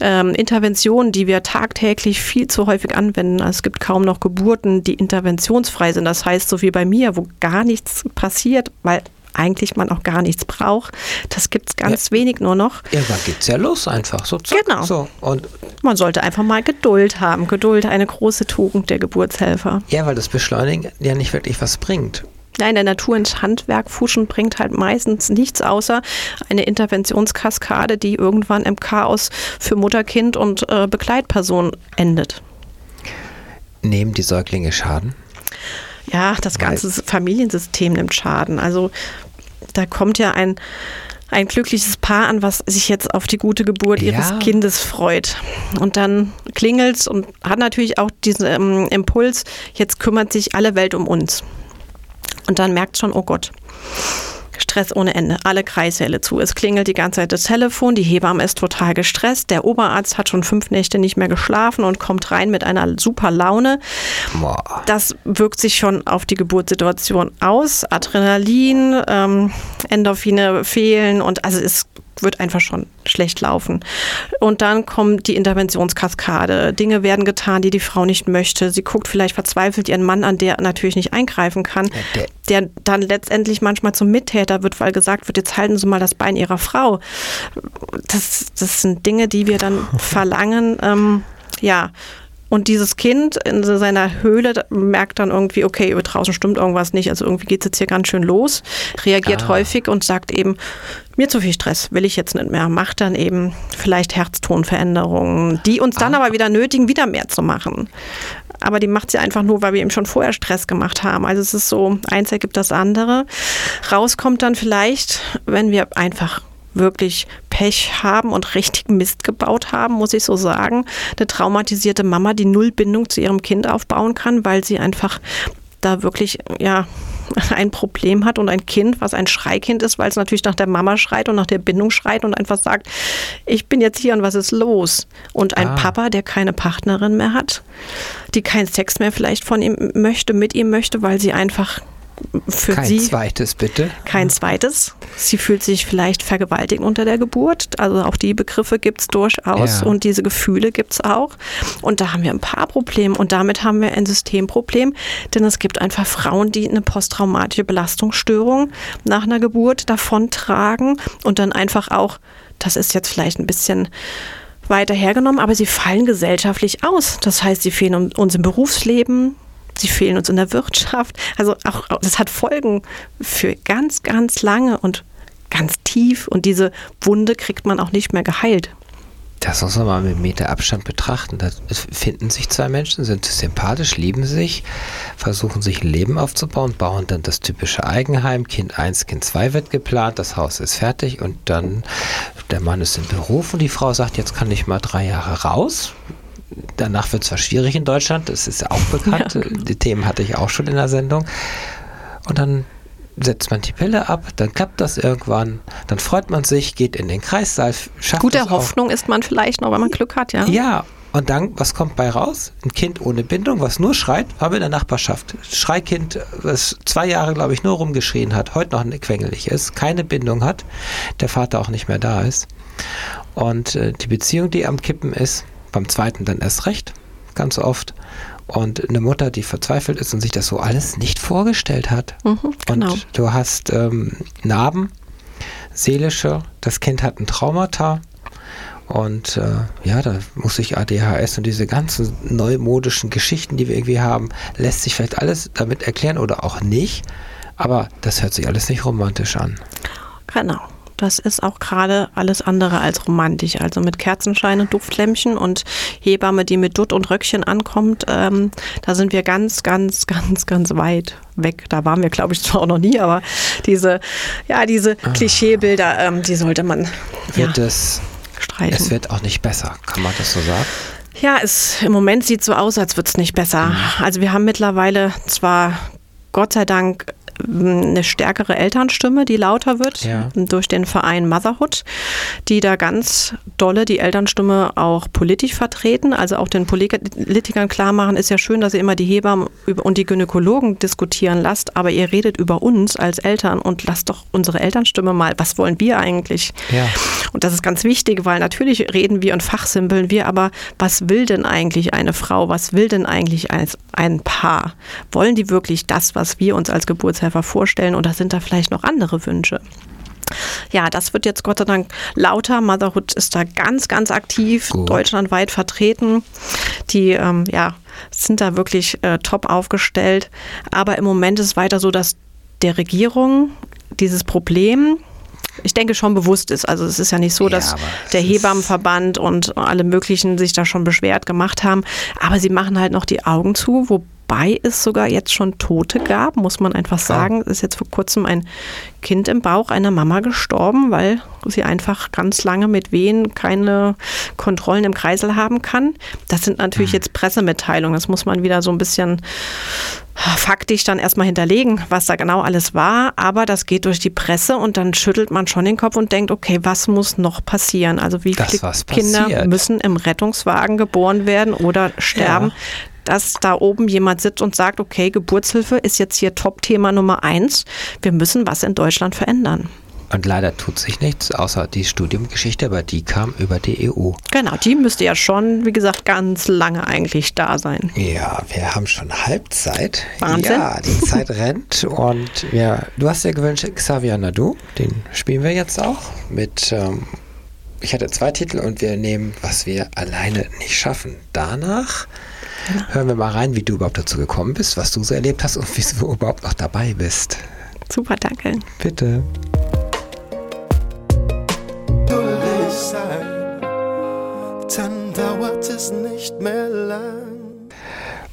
ähm, Interventionen, die wir tagtäglich viel zu häufig anwenden, also es gibt kaum noch Geburten, die interventionsfrei sind. Das heißt, so wie bei mir, wo gar nichts passiert, weil eigentlich man auch gar nichts braucht. Das gibt es ganz ja. wenig nur noch. Irgendwann geht es ja los einfach. So, zack, genau. So. Und man sollte einfach mal Geduld haben. Geduld, eine große Tugend der Geburtshelfer. Ja, weil das Beschleunigen ja nicht wirklich was bringt. Ja, in der Natur ins Handwerk fuschen bringt halt meistens nichts außer eine Interventionskaskade, die irgendwann im Chaos für Mutter, Kind und äh, Begleitperson endet. Nehmen die Säuglinge Schaden? Ja, das ganze Weil Familiensystem nimmt Schaden. Also da kommt ja ein, ein glückliches Paar an, was sich jetzt auf die gute Geburt ja. ihres Kindes freut. Und dann klingelt es und hat natürlich auch diesen ähm, Impuls, jetzt kümmert sich alle Welt um uns. Und dann merkt schon, oh Gott, Stress ohne Ende, alle Kreissäle zu. Es klingelt die ganze Zeit das Telefon, die Hebamme ist total gestresst, der Oberarzt hat schon fünf Nächte nicht mehr geschlafen und kommt rein mit einer super Laune. Das wirkt sich schon auf die Geburtssituation aus. Adrenalin, ähm, Endorphine fehlen und also es wird einfach schon schlecht laufen. Und dann kommt die Interventionskaskade. Dinge werden getan, die die Frau nicht möchte. Sie guckt vielleicht verzweifelt ihren Mann an, der natürlich nicht eingreifen kann, der, dann letztendlich manchmal zum Mittäter wird, weil gesagt wird, jetzt halten Sie mal das Bein Ihrer Frau. Das, das sind Dinge, die wir dann verlangen. Ähm, ja, und dieses Kind in seiner Höhle merkt dann irgendwie, okay, draußen stimmt irgendwas nicht, also irgendwie geht es jetzt hier ganz schön los, reagiert ah. häufig und sagt eben, mir zu viel Stress, will ich jetzt nicht mehr, macht dann eben vielleicht Herztonveränderungen, die uns dann ah. aber wieder nötigen, wieder mehr zu machen. Aber die macht sie einfach nur, weil wir eben schon vorher Stress gemacht haben. Also es ist so, eins ergibt das andere. Rauskommt dann vielleicht, wenn wir einfach wirklich Pech haben und richtig Mist gebaut haben, muss ich so sagen. Eine traumatisierte Mama, die null Bindung zu ihrem Kind aufbauen kann, weil sie einfach da wirklich, ja, ein Problem hat und ein Kind, was ein Schreikind ist, weil es natürlich nach der Mama schreit und nach der Bindung schreit und einfach sagt, ich bin jetzt hier und was ist los? Und ein ah. Papa, der keine Partnerin mehr hat, die keinen Sex mehr vielleicht von ihm möchte, mit ihm möchte, weil sie einfach für kein sie. Kein zweites, bitte. Kein zweites. Sie fühlt sich vielleicht vergewaltigt unter der Geburt. Also auch die Begriffe gibt es durchaus ja. und diese Gefühle gibt es auch. Und da haben wir ein paar Probleme und damit haben wir ein Systemproblem, denn es gibt einfach Frauen, die eine posttraumatische Belastungsstörung nach einer Geburt davontragen und dann einfach auch, das ist jetzt vielleicht ein bisschen weiter hergenommen, aber sie fallen gesellschaftlich aus. Das heißt, sie fehlen uns im Berufsleben, sie fehlen uns in der Wirtschaft. Also auch das hat Folgen für ganz, ganz lange und ganz tief und diese Wunde kriegt man auch nicht mehr geheilt. Das muss man mal mit Meter Abstand betrachten. Da finden sich zwei Menschen, sind sympathisch, lieben sich, versuchen sich ein Leben aufzubauen, bauen dann das typische Eigenheim. Kind 1, Kind 2 wird geplant, das Haus ist fertig und dann der Mann ist im Beruf und die Frau sagt, jetzt kann ich mal drei Jahre raus danach wird es zwar schwierig in Deutschland, das ist ja auch bekannt. Ja. Die Themen hatte ich auch schon in der Sendung. Und dann setzt man die Pille ab, dann klappt das irgendwann, dann freut man sich, geht in den Kreissaal, schafft Gute Hoffnung ist man vielleicht noch, wenn man Glück hat, ja. Ja, und dann, was kommt bei raus? Ein Kind ohne Bindung, was nur schreit, habe in der Nachbarschaft. Schreikind, was zwei Jahre, glaube ich, nur rumgeschrien hat, heute noch quengelig ist, keine Bindung hat, der Vater auch nicht mehr da ist. Und äh, die Beziehung, die am Kippen ist, beim zweiten dann erst recht, ganz oft. Und eine Mutter, die verzweifelt ist und sich das so alles nicht vorgestellt hat. Mhm, genau. Und du hast ähm, Narben, seelische, das Kind hat ein Traumata. Und äh, ja, da muss sich ADHS und diese ganzen neumodischen Geschichten, die wir irgendwie haben, lässt sich vielleicht alles damit erklären oder auch nicht. Aber das hört sich alles nicht romantisch an. Genau. Das ist auch gerade alles andere als romantisch. Also mit Kerzenschein und Duftlämpchen und Hebamme, die mit Dutt und Röckchen ankommt, ähm, da sind wir ganz, ganz, ganz, ganz weit weg. Da waren wir, glaube ich, zwar auch noch nie, aber diese, ja, diese ah. Klischeebilder, ähm, die sollte man wird ja, es, streichen. Es wird auch nicht besser, kann man das so sagen? Ja, es, im Moment sieht es so aus, als würde es nicht besser. Mhm. Also wir haben mittlerweile zwar Gott sei Dank eine stärkere Elternstimme, die lauter wird ja. durch den Verein Motherhood, die da ganz dolle die Elternstimme auch politisch vertreten, also auch den Politikern klar machen, ist ja schön, dass ihr immer die Hebammen und die Gynäkologen diskutieren lasst, aber ihr redet über uns als Eltern und lasst doch unsere Elternstimme mal, was wollen wir eigentlich? Ja. Und das ist ganz wichtig, weil natürlich reden wir und fachsimpeln wir, aber was will denn eigentlich eine Frau? Was will denn eigentlich ein, Paar? Wollen die wirklich das, was wir uns als Geburtshelfer Helfer vorstellen oder sind da vielleicht noch andere Wünsche? Ja, das wird jetzt Gott sei Dank lauter. Motherhood ist da ganz, ganz aktiv, Gut. deutschlandweit vertreten. Die ähm, ja, sind da wirklich äh, top aufgestellt. Aber im Moment ist es weiter so, dass der Regierung dieses Problem ich denke, schon bewusst ist. Also es ist ja nicht so, dass ja, der Hebammenverband und alle möglichen sich da schon beschwert gemacht haben. Aber sie machen halt noch die Augen zu, wo wobei es sogar jetzt schon Tote gab, muss man einfach sagen. Es ist jetzt vor kurzem ein Kind im Bauch einer Mama gestorben, weil sie einfach ganz lange mit Wehen keine Kontrollen im Kreisel haben kann. Das sind natürlich mhm. jetzt Pressemitteilungen. Das muss man wieder so ein bisschen faktisch dann erstmal hinterlegen, was da genau alles war. Aber das geht durch die Presse und dann schüttelt man schon den Kopf und denkt, okay, was muss noch passieren? Also wie viele Kinder müssen im Rettungswagen geboren werden oder sterben? Ja dass da oben jemand sitzt und sagt, okay, Geburtshilfe ist jetzt hier Top-Thema Nummer eins. Wir müssen was in Deutschland verändern. Und leider tut sich nichts, außer die Studiumgeschichte, aber die kam über die EU. Genau, die müsste ja schon, wie gesagt, ganz lange eigentlich da sein. Ja, wir haben schon Halbzeit. Wahnsinn. Ja, die Zeit rennt und ja, du hast ja gewünscht Xavier Nadu, den spielen wir jetzt auch mit, ähm, ich hatte zwei Titel und wir nehmen, was wir alleine nicht schaffen. Danach Hören wir mal rein, wie du überhaupt dazu gekommen bist, was du so erlebt hast und wie du überhaupt noch dabei bist. Super, danke. Bitte. Dann dauert es nicht mehr lang.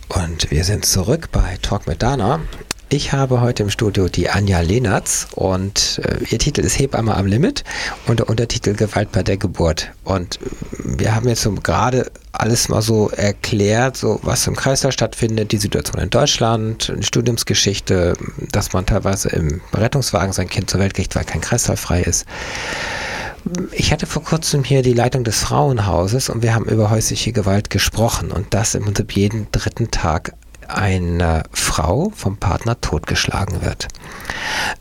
Und wir sind zurück bei Talk mit Dana. Ich habe heute im Studio die Anja Lehnertz und äh, ihr Titel ist Hebamme am Limit und der Untertitel Gewalt bei der Geburt. Und äh, wir haben jetzt so gerade alles mal so erklärt, so was im Kreislauf stattfindet, die Situation in Deutschland, die Studiumsgeschichte, dass man teilweise im Rettungswagen sein Kind zur Welt kriegt, weil kein Kreislauf frei ist. Ich hatte vor kurzem hier die Leitung des Frauenhauses und wir haben über häusliche Gewalt gesprochen und das im Prinzip jeden dritten Tag eine Frau vom Partner totgeschlagen wird.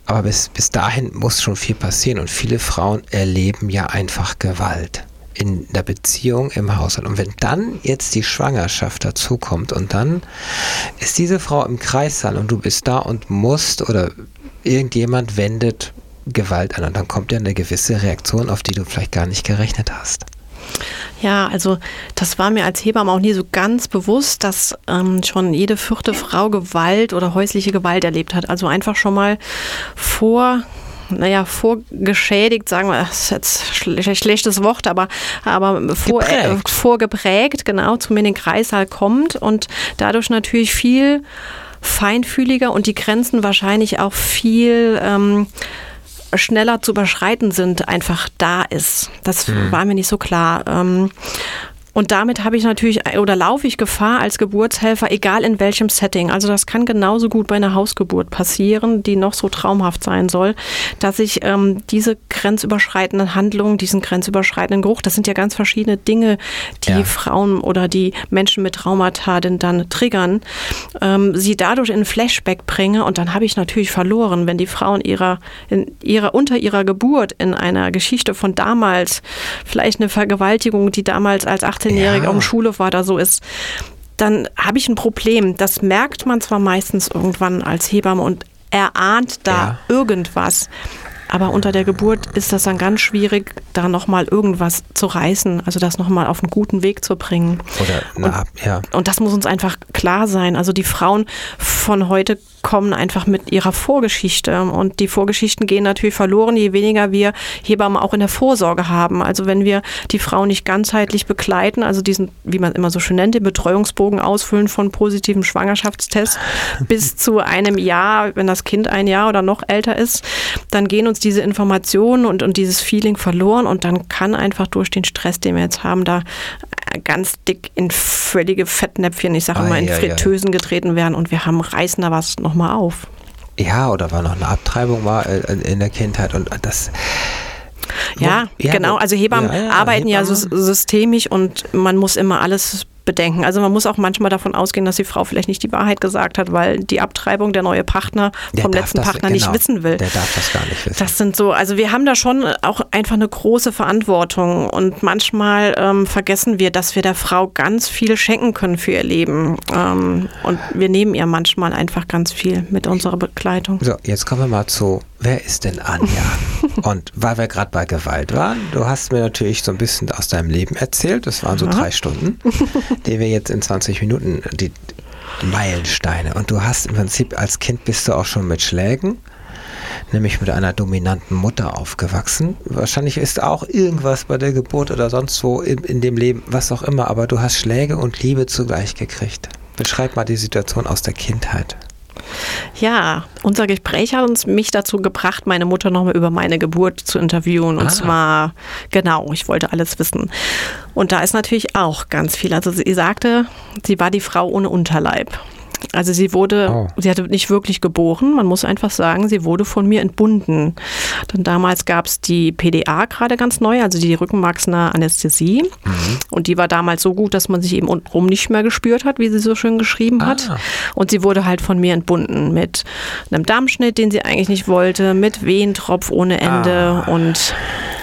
Aber bis, bis dahin muss schon viel passieren und viele Frauen erleben ja einfach Gewalt in der Beziehung im Haushalt. Und wenn dann jetzt die Schwangerschaft dazukommt und dann ist diese Frau im Kreissaal und du bist da und musst oder irgendjemand wendet Gewalt an und dann kommt ja eine gewisse Reaktion, auf die du vielleicht gar nicht gerechnet hast. Ja, also das war mir als Hebamme auch nie so ganz bewusst, dass ähm, schon jede vierte Frau Gewalt oder häusliche Gewalt erlebt hat. Also einfach schon mal vor naja, vorgeschädigt, sagen wir, das ist jetzt schl schlechtes Wort, aber, aber vor, äh, vorgeprägt, genau, zu mir in den Kreissaal kommt und dadurch natürlich viel feinfühliger und die Grenzen wahrscheinlich auch viel ähm, schneller zu überschreiten sind, einfach da ist. Das mhm. war mir nicht so klar. Ähm, und damit habe ich natürlich oder laufe ich Gefahr als Geburtshelfer, egal in welchem Setting. Also das kann genauso gut bei einer Hausgeburt passieren, die noch so traumhaft sein soll, dass ich ähm, diese grenzüberschreitenden Handlungen, diesen grenzüberschreitenden Geruch, das sind ja ganz verschiedene Dinge, die ja. Frauen oder die Menschen mit Traumata denn dann triggern, ähm, sie dadurch in Flashback bringe und dann habe ich natürlich verloren, wenn die Frauen ihrer, in ihrer, unter ihrer Geburt in einer Geschichte von damals, vielleicht eine Vergewaltigung, die damals als 18 18-Jährige ja. auf dem Schulhof war, da so ist, dann habe ich ein Problem. Das merkt man zwar meistens irgendwann als Hebamme und erahnt da ja. irgendwas. Aber unter der Geburt ist das dann ganz schwierig, da nochmal irgendwas zu reißen, also das nochmal auf einen guten Weg zu bringen. Oder, na, und, ja. und das muss uns einfach klar sein. Also die Frauen von heute kommen einfach mit ihrer Vorgeschichte. Und die Vorgeschichten gehen natürlich verloren, je weniger wir Hebammen auch in der Vorsorge haben. Also wenn wir die Frau nicht ganzheitlich begleiten, also diesen, wie man immer so schön nennt, den Betreuungsbogen ausfüllen von positivem Schwangerschaftstest bis zu einem Jahr, wenn das Kind ein Jahr oder noch älter ist, dann gehen uns diese Informationen und, und dieses Feeling verloren und dann kann einfach durch den Stress, den wir jetzt haben, da ganz dick in völlige Fettnäpfchen, ich sage ah, mal in ja, Fritteusen ja. getreten werden und wir haben reißen da was nochmal auf. Ja, oder war noch eine Abtreibung war äh, in der Kindheit und das ja, ja, genau. Also Hebammen arbeiten Hebammen. ja systemisch und man muss immer alles bedenken. Also man muss auch manchmal davon ausgehen, dass die Frau vielleicht nicht die Wahrheit gesagt hat, weil die Abtreibung der neue Partner vom letzten das, Partner genau, nicht wissen will. Der darf das gar nicht wissen. Das sind so, also wir haben da schon auch einfach eine große Verantwortung und manchmal ähm, vergessen wir, dass wir der Frau ganz viel schenken können für ihr Leben ähm, und wir nehmen ihr manchmal einfach ganz viel mit unserer Begleitung. So, jetzt kommen wir mal zu wer ist denn Anja? und weil wir gerade bei Gewalt waren, du hast mir natürlich so ein bisschen aus deinem Leben erzählt. Das waren so drei Stunden, die wir jetzt in 20 Minuten, die Meilensteine. Und du hast im Prinzip als Kind bist du auch schon mit Schlägen, nämlich mit einer dominanten Mutter aufgewachsen. Wahrscheinlich ist auch irgendwas bei der Geburt oder sonst wo in, in dem Leben, was auch immer, aber du hast Schläge und Liebe zugleich gekriegt. Beschreib mal die Situation aus der Kindheit. Ja, unser Gespräch hat uns mich dazu gebracht, meine Mutter nochmal über meine Geburt zu interviewen. Und ah. zwar, genau, ich wollte alles wissen. Und da ist natürlich auch ganz viel. Also sie sagte, sie war die Frau ohne Unterleib. Also sie wurde, oh. sie hatte nicht wirklich geboren, man muss einfach sagen, sie wurde von mir entbunden. Denn damals gab es die PDA gerade ganz neu, also die rückenmarksnahe Anästhesie. Mhm. Und die war damals so gut, dass man sich eben untenrum nicht mehr gespürt hat, wie sie so schön geschrieben ah. hat. Und sie wurde halt von mir entbunden mit einem Dammschnitt, den sie eigentlich nicht wollte, mit Wehentropf ohne Ende ah. und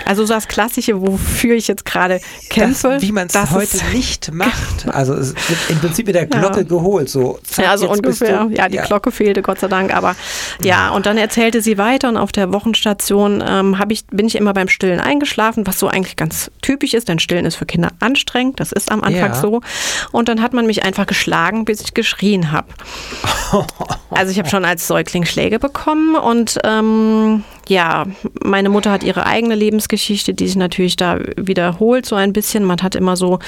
also so das Klassische, wofür ich jetzt gerade kämpfe. Das, wie man es heute nicht macht. Also es wird im Prinzip mit der Glocke ja. geholt. So, zack, ja, so ungefähr. ja, die ja. Glocke fehlte, Gott sei Dank. Aber ja, und dann erzählte sie weiter und auf der Wochenstation ähm, ich, bin ich immer beim Stillen eingeschlafen, was so eigentlich ganz typisch ist, denn Stillen ist für Kinder anstrengend. Das ist am Anfang so. Und dann hat man mich einfach geschlagen, bis ich geschrien habe. also ich habe schon als Säugling Schläge bekommen und ähm, ja, meine Mutter hat ihre eigene Lebensgeschichte, die sich natürlich da wiederholt so ein bisschen. Man hat immer so,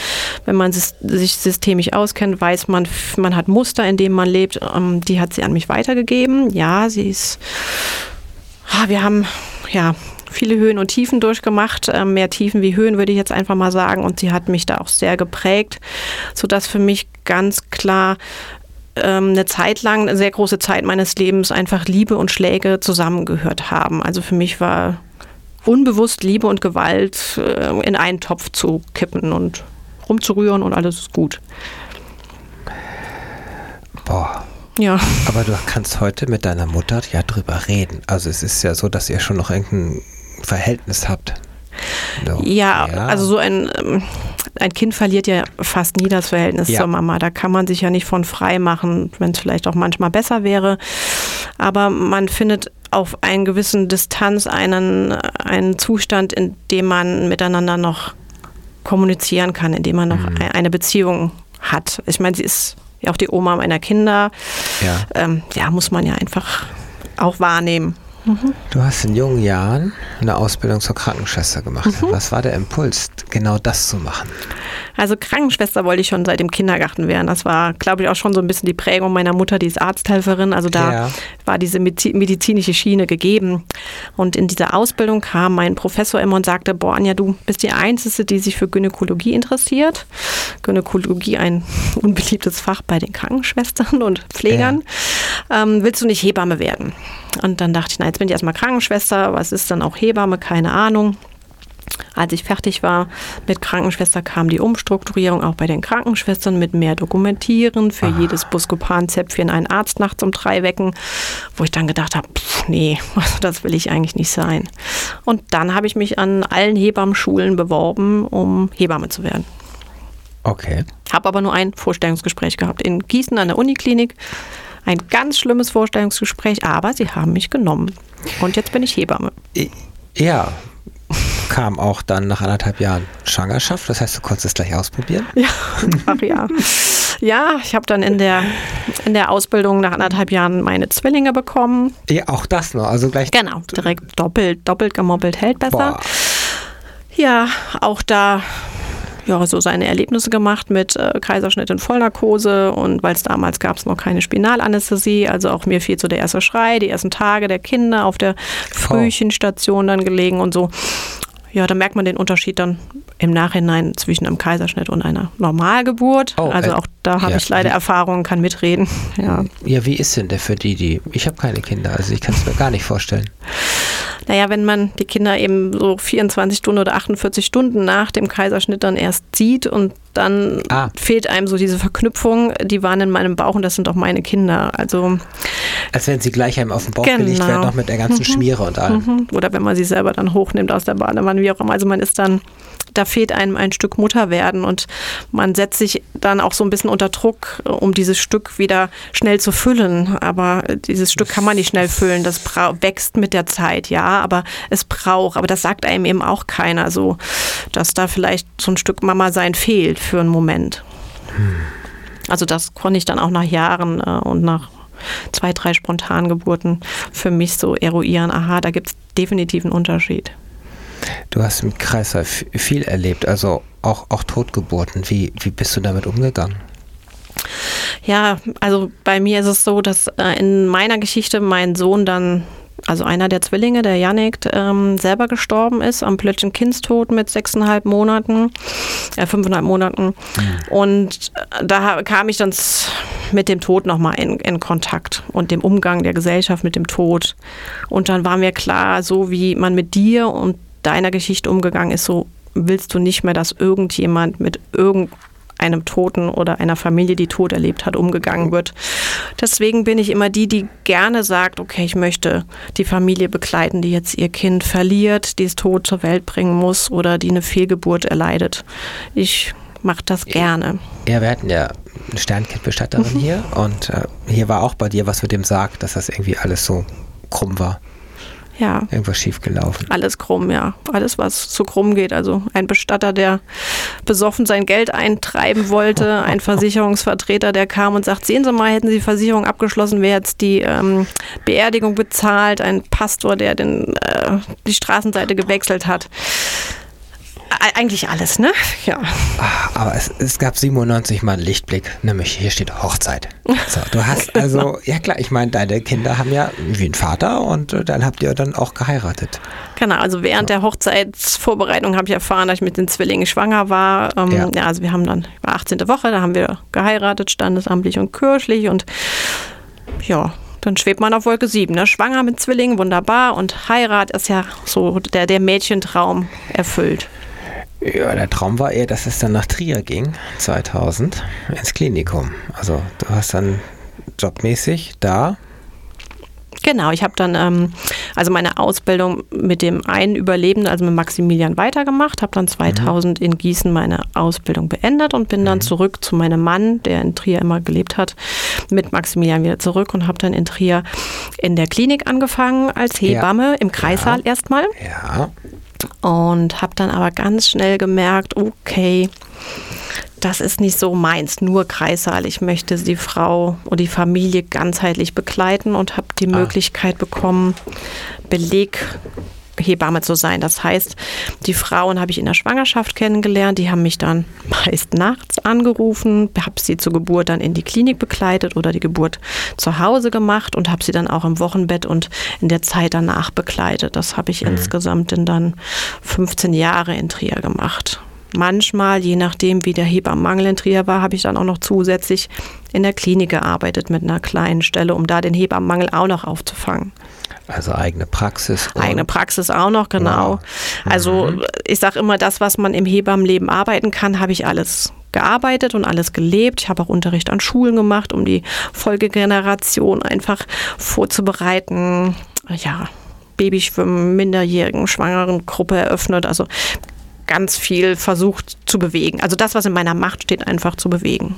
wenn man sich systemisch auskennt, weiß man, man hat Muster, in denen man lebt. Ähm, die hat sie an mich weitergegeben. Ja, sie ist, ah, wir haben, ja, viele Höhen und Tiefen durchgemacht, äh, mehr Tiefen wie Höhen würde ich jetzt einfach mal sagen und sie hat mich da auch sehr geprägt, sodass für mich ganz klar ähm, eine Zeit lang, eine sehr große Zeit meines Lebens einfach Liebe und Schläge zusammengehört haben. Also für mich war unbewusst Liebe und Gewalt äh, in einen Topf zu kippen und rumzurühren und alles ist gut. Boah. Ja. Aber du kannst heute mit deiner Mutter ja drüber reden. Also es ist ja so, dass ihr schon noch irgendein Verhältnis habt. Ja, ja, also so ein, ähm, ein Kind verliert ja fast nie das Verhältnis ja. zur Mama. Da kann man sich ja nicht von frei machen, wenn es vielleicht auch manchmal besser wäre. Aber man findet auf einen gewissen Distanz einen, einen Zustand, in dem man miteinander noch kommunizieren kann, in dem man noch mhm. eine Beziehung hat. Ich meine, sie ist ja auch die Oma meiner Kinder. Ja, ähm, ja muss man ja einfach auch wahrnehmen. Du hast in jungen Jahren eine Ausbildung zur Krankenschwester gemacht. Mhm. Was war der Impuls, genau das zu machen? Also Krankenschwester wollte ich schon seit dem Kindergarten werden. Das war, glaube ich, auch schon so ein bisschen die Prägung meiner Mutter, die ist Arzthelferin. Also da ja. war diese medizinische Schiene gegeben. Und in dieser Ausbildung kam mein Professor immer und sagte, boah, Anja, du bist die Einzige, die sich für Gynäkologie interessiert. Gynäkologie ein unbeliebtes Fach bei den Krankenschwestern und Pflegern. Ja. Ähm, willst du nicht Hebamme werden? Und dann dachte ich, na, jetzt bin ich erstmal Krankenschwester, was ist dann auch Hebamme, keine Ahnung. Als ich fertig war mit Krankenschwester, kam die Umstrukturierung auch bei den Krankenschwestern mit mehr Dokumentieren, für Aha. jedes Buscopan-Zäpfchen einen Arzt nachts um drei wecken, wo ich dann gedacht habe, nee, also das will ich eigentlich nicht sein. Und dann habe ich mich an allen Hebammenschulen beworben, um Hebamme zu werden. Okay. Habe aber nur ein Vorstellungsgespräch gehabt in Gießen an der Uniklinik. Ein ganz schlimmes Vorstellungsgespräch, aber sie haben mich genommen. Und jetzt bin ich Hebamme. Ja, kam auch dann nach anderthalb Jahren Schwangerschaft. Das heißt, du konntest es gleich ausprobieren? Ja, ach ja. Ja, ich habe dann in der, in der Ausbildung nach anderthalb Jahren meine Zwillinge bekommen. Ja, auch das noch. Also gleich. Genau, direkt doppelt, doppelt gemobbelt hält besser. Boah. Ja, auch da ja, so seine Erlebnisse gemacht mit äh, Kaiserschnitt in Vollnarkose und weil es damals gab es noch keine Spinalanästhesie, also auch mir fiel so der erste Schrei, die ersten Tage der Kinder auf der Frühchenstation dann gelegen und so. Ja, da merkt man den Unterschied dann im Nachhinein zwischen einem Kaiserschnitt und einer Normalgeburt. Oh, also äh, auch da habe ja, ich leider Erfahrungen, kann mitreden. Ja. ja, wie ist denn der für die, die. Ich habe keine Kinder, also ich kann es mir gar nicht vorstellen. Naja, wenn man die Kinder eben so 24 Stunden oder 48 Stunden nach dem Kaiserschnitt dann erst sieht und dann ah. fehlt einem so diese Verknüpfung, die waren in meinem Bauch und das sind auch meine Kinder. Also als wenn sie gleich einem auf den Bauch genau. gelegt werden, noch mit der ganzen mhm. Schmiere und allem. Mhm. Oder wenn man sie selber dann hochnimmt aus der Badewanne, wie auch immer. Also man ist dann da fehlt einem ein Stück Mutter werden und man setzt sich dann auch so ein bisschen unter Druck, um dieses Stück wieder schnell zu füllen. Aber dieses Stück kann man nicht schnell füllen. Das wächst mit der Zeit, ja, aber es braucht. Aber das sagt einem eben auch keiner so, dass da vielleicht so ein Stück Mama sein fehlt für einen Moment. Also das konnte ich dann auch nach Jahren äh, und nach zwei, drei Spontangeburten für mich so eruieren, aha, da gibt es definitiv einen Unterschied. Du hast im Kreislauf viel erlebt, also auch, auch Totgeburten. Wie, wie bist du damit umgegangen? Ja, also bei mir ist es so, dass äh, in meiner Geschichte mein Sohn dann, also einer der Zwillinge, der Janik, ähm, selber gestorben ist am plötzlichen Kindstod mit sechseinhalb Monaten, äh, fünfeinhalb Monaten. Mhm. Und äh, da kam ich dann mit dem Tod nochmal in, in Kontakt und dem Umgang der Gesellschaft mit dem Tod. Und dann war mir klar, so wie man mit dir und deiner Geschichte umgegangen ist, so willst du nicht mehr, dass irgendjemand mit irgendeinem Toten oder einer Familie, die Tod erlebt hat, umgegangen wird. Deswegen bin ich immer die, die gerne sagt, okay, ich möchte die Familie begleiten, die jetzt ihr Kind verliert, die es tot zur Welt bringen muss oder die eine Fehlgeburt erleidet. Ich mache das gerne. Ja, wir hatten ja eine Sternkindbestatterin mhm. hier und äh, hier war auch bei dir was mit dem Sarg, dass das irgendwie alles so krumm war. Ja. Irgendwas schiefgelaufen. Alles krumm, ja. Alles, was zu krumm geht. Also ein Bestatter, der besoffen sein Geld eintreiben wollte, ein Versicherungsvertreter, der kam und sagt, sehen Sie mal, hätten Sie die Versicherung abgeschlossen, wäre jetzt die ähm, Beerdigung bezahlt, ein Pastor, der den, äh, die Straßenseite gewechselt hat eigentlich alles, ne? Ja. Ah, aber es, es gab 97 Mal einen Lichtblick, nämlich hier steht Hochzeit. So, du hast also, ja klar, ich meine, deine Kinder haben ja wie ein Vater und äh, dann habt ihr dann auch geheiratet. Genau, also während so. der Hochzeitsvorbereitung habe ich erfahren, dass ich mit den Zwillingen schwanger war. Ähm, ja. ja, also wir haben dann, war 18. Woche, da haben wir geheiratet, standesamtlich und kirchlich und ja, dann schwebt man auf Wolke 7, ne? Schwanger mit Zwillingen, wunderbar. Und Heirat ist ja so der, der Mädchentraum erfüllt. Ja, der Traum war eher, dass es dann nach Trier ging, 2000, ins Klinikum. Also du hast dann jobmäßig da Genau, ich habe dann ähm, also meine Ausbildung mit dem einen Überlebenden, also mit Maximilian, weitergemacht, habe dann 2000 mhm. in Gießen meine Ausbildung beendet und bin mhm. dann zurück zu meinem Mann, der in Trier immer gelebt hat, mit Maximilian wieder zurück und habe dann in Trier in der Klinik angefangen als Hebamme ja. im Kreissaal ja. erstmal. Ja. Und habe dann aber ganz schnell gemerkt, okay, das ist nicht so meins, nur Kreissaal. Ich möchte die Frau und die Familie ganzheitlich begleiten und habe die ah. Möglichkeit bekommen, Beleg Hebamme zu sein. Das heißt, die Frauen habe ich in der Schwangerschaft kennengelernt, die haben mich dann meist nachts angerufen, habe sie zur Geburt dann in die Klinik begleitet oder die Geburt zu Hause gemacht und habe sie dann auch im Wochenbett und in der Zeit danach begleitet. Das habe ich mhm. insgesamt in dann 15 Jahre in Trier gemacht. Manchmal, je nachdem, wie der Hebammenmangel in Trier war, habe ich dann auch noch zusätzlich in der Klinik gearbeitet mit einer kleinen Stelle, um da den Hebammenmangel auch noch aufzufangen. Also eigene Praxis. Eigene Praxis auch noch, genau. Wow. Also mhm. ich sage immer, das, was man im Hebammenleben arbeiten kann, habe ich alles gearbeitet und alles gelebt. Ich habe auch Unterricht an Schulen gemacht, um die Folgegeneration einfach vorzubereiten. Ja, Babyschwimmen, Minderjährigen, Schwangeren Gruppe eröffnet. Also ganz viel versucht zu bewegen. Also das, was in meiner Macht steht, einfach zu bewegen.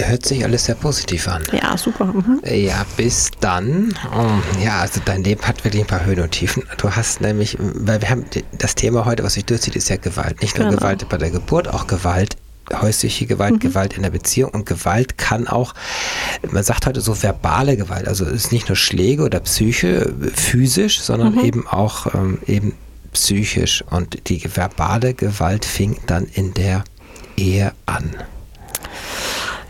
Hört sich alles sehr positiv an. Ja, super. Mhm. Ja, bis dann. Oh, ja, also dein Leben hat wirklich ein paar Höhen und Tiefen. Du hast nämlich, weil wir haben das Thema heute, was sich durchzieht, ist ja Gewalt. Nicht nur genau. Gewalt bei der Geburt, auch Gewalt häusliche Gewalt, mhm. Gewalt in der Beziehung und Gewalt kann auch, man sagt heute so verbale Gewalt, also es ist nicht nur Schläge oder Psyche, physisch, sondern mhm. eben auch ähm, eben psychisch und die verbale Gewalt fing dann in der Ehe an.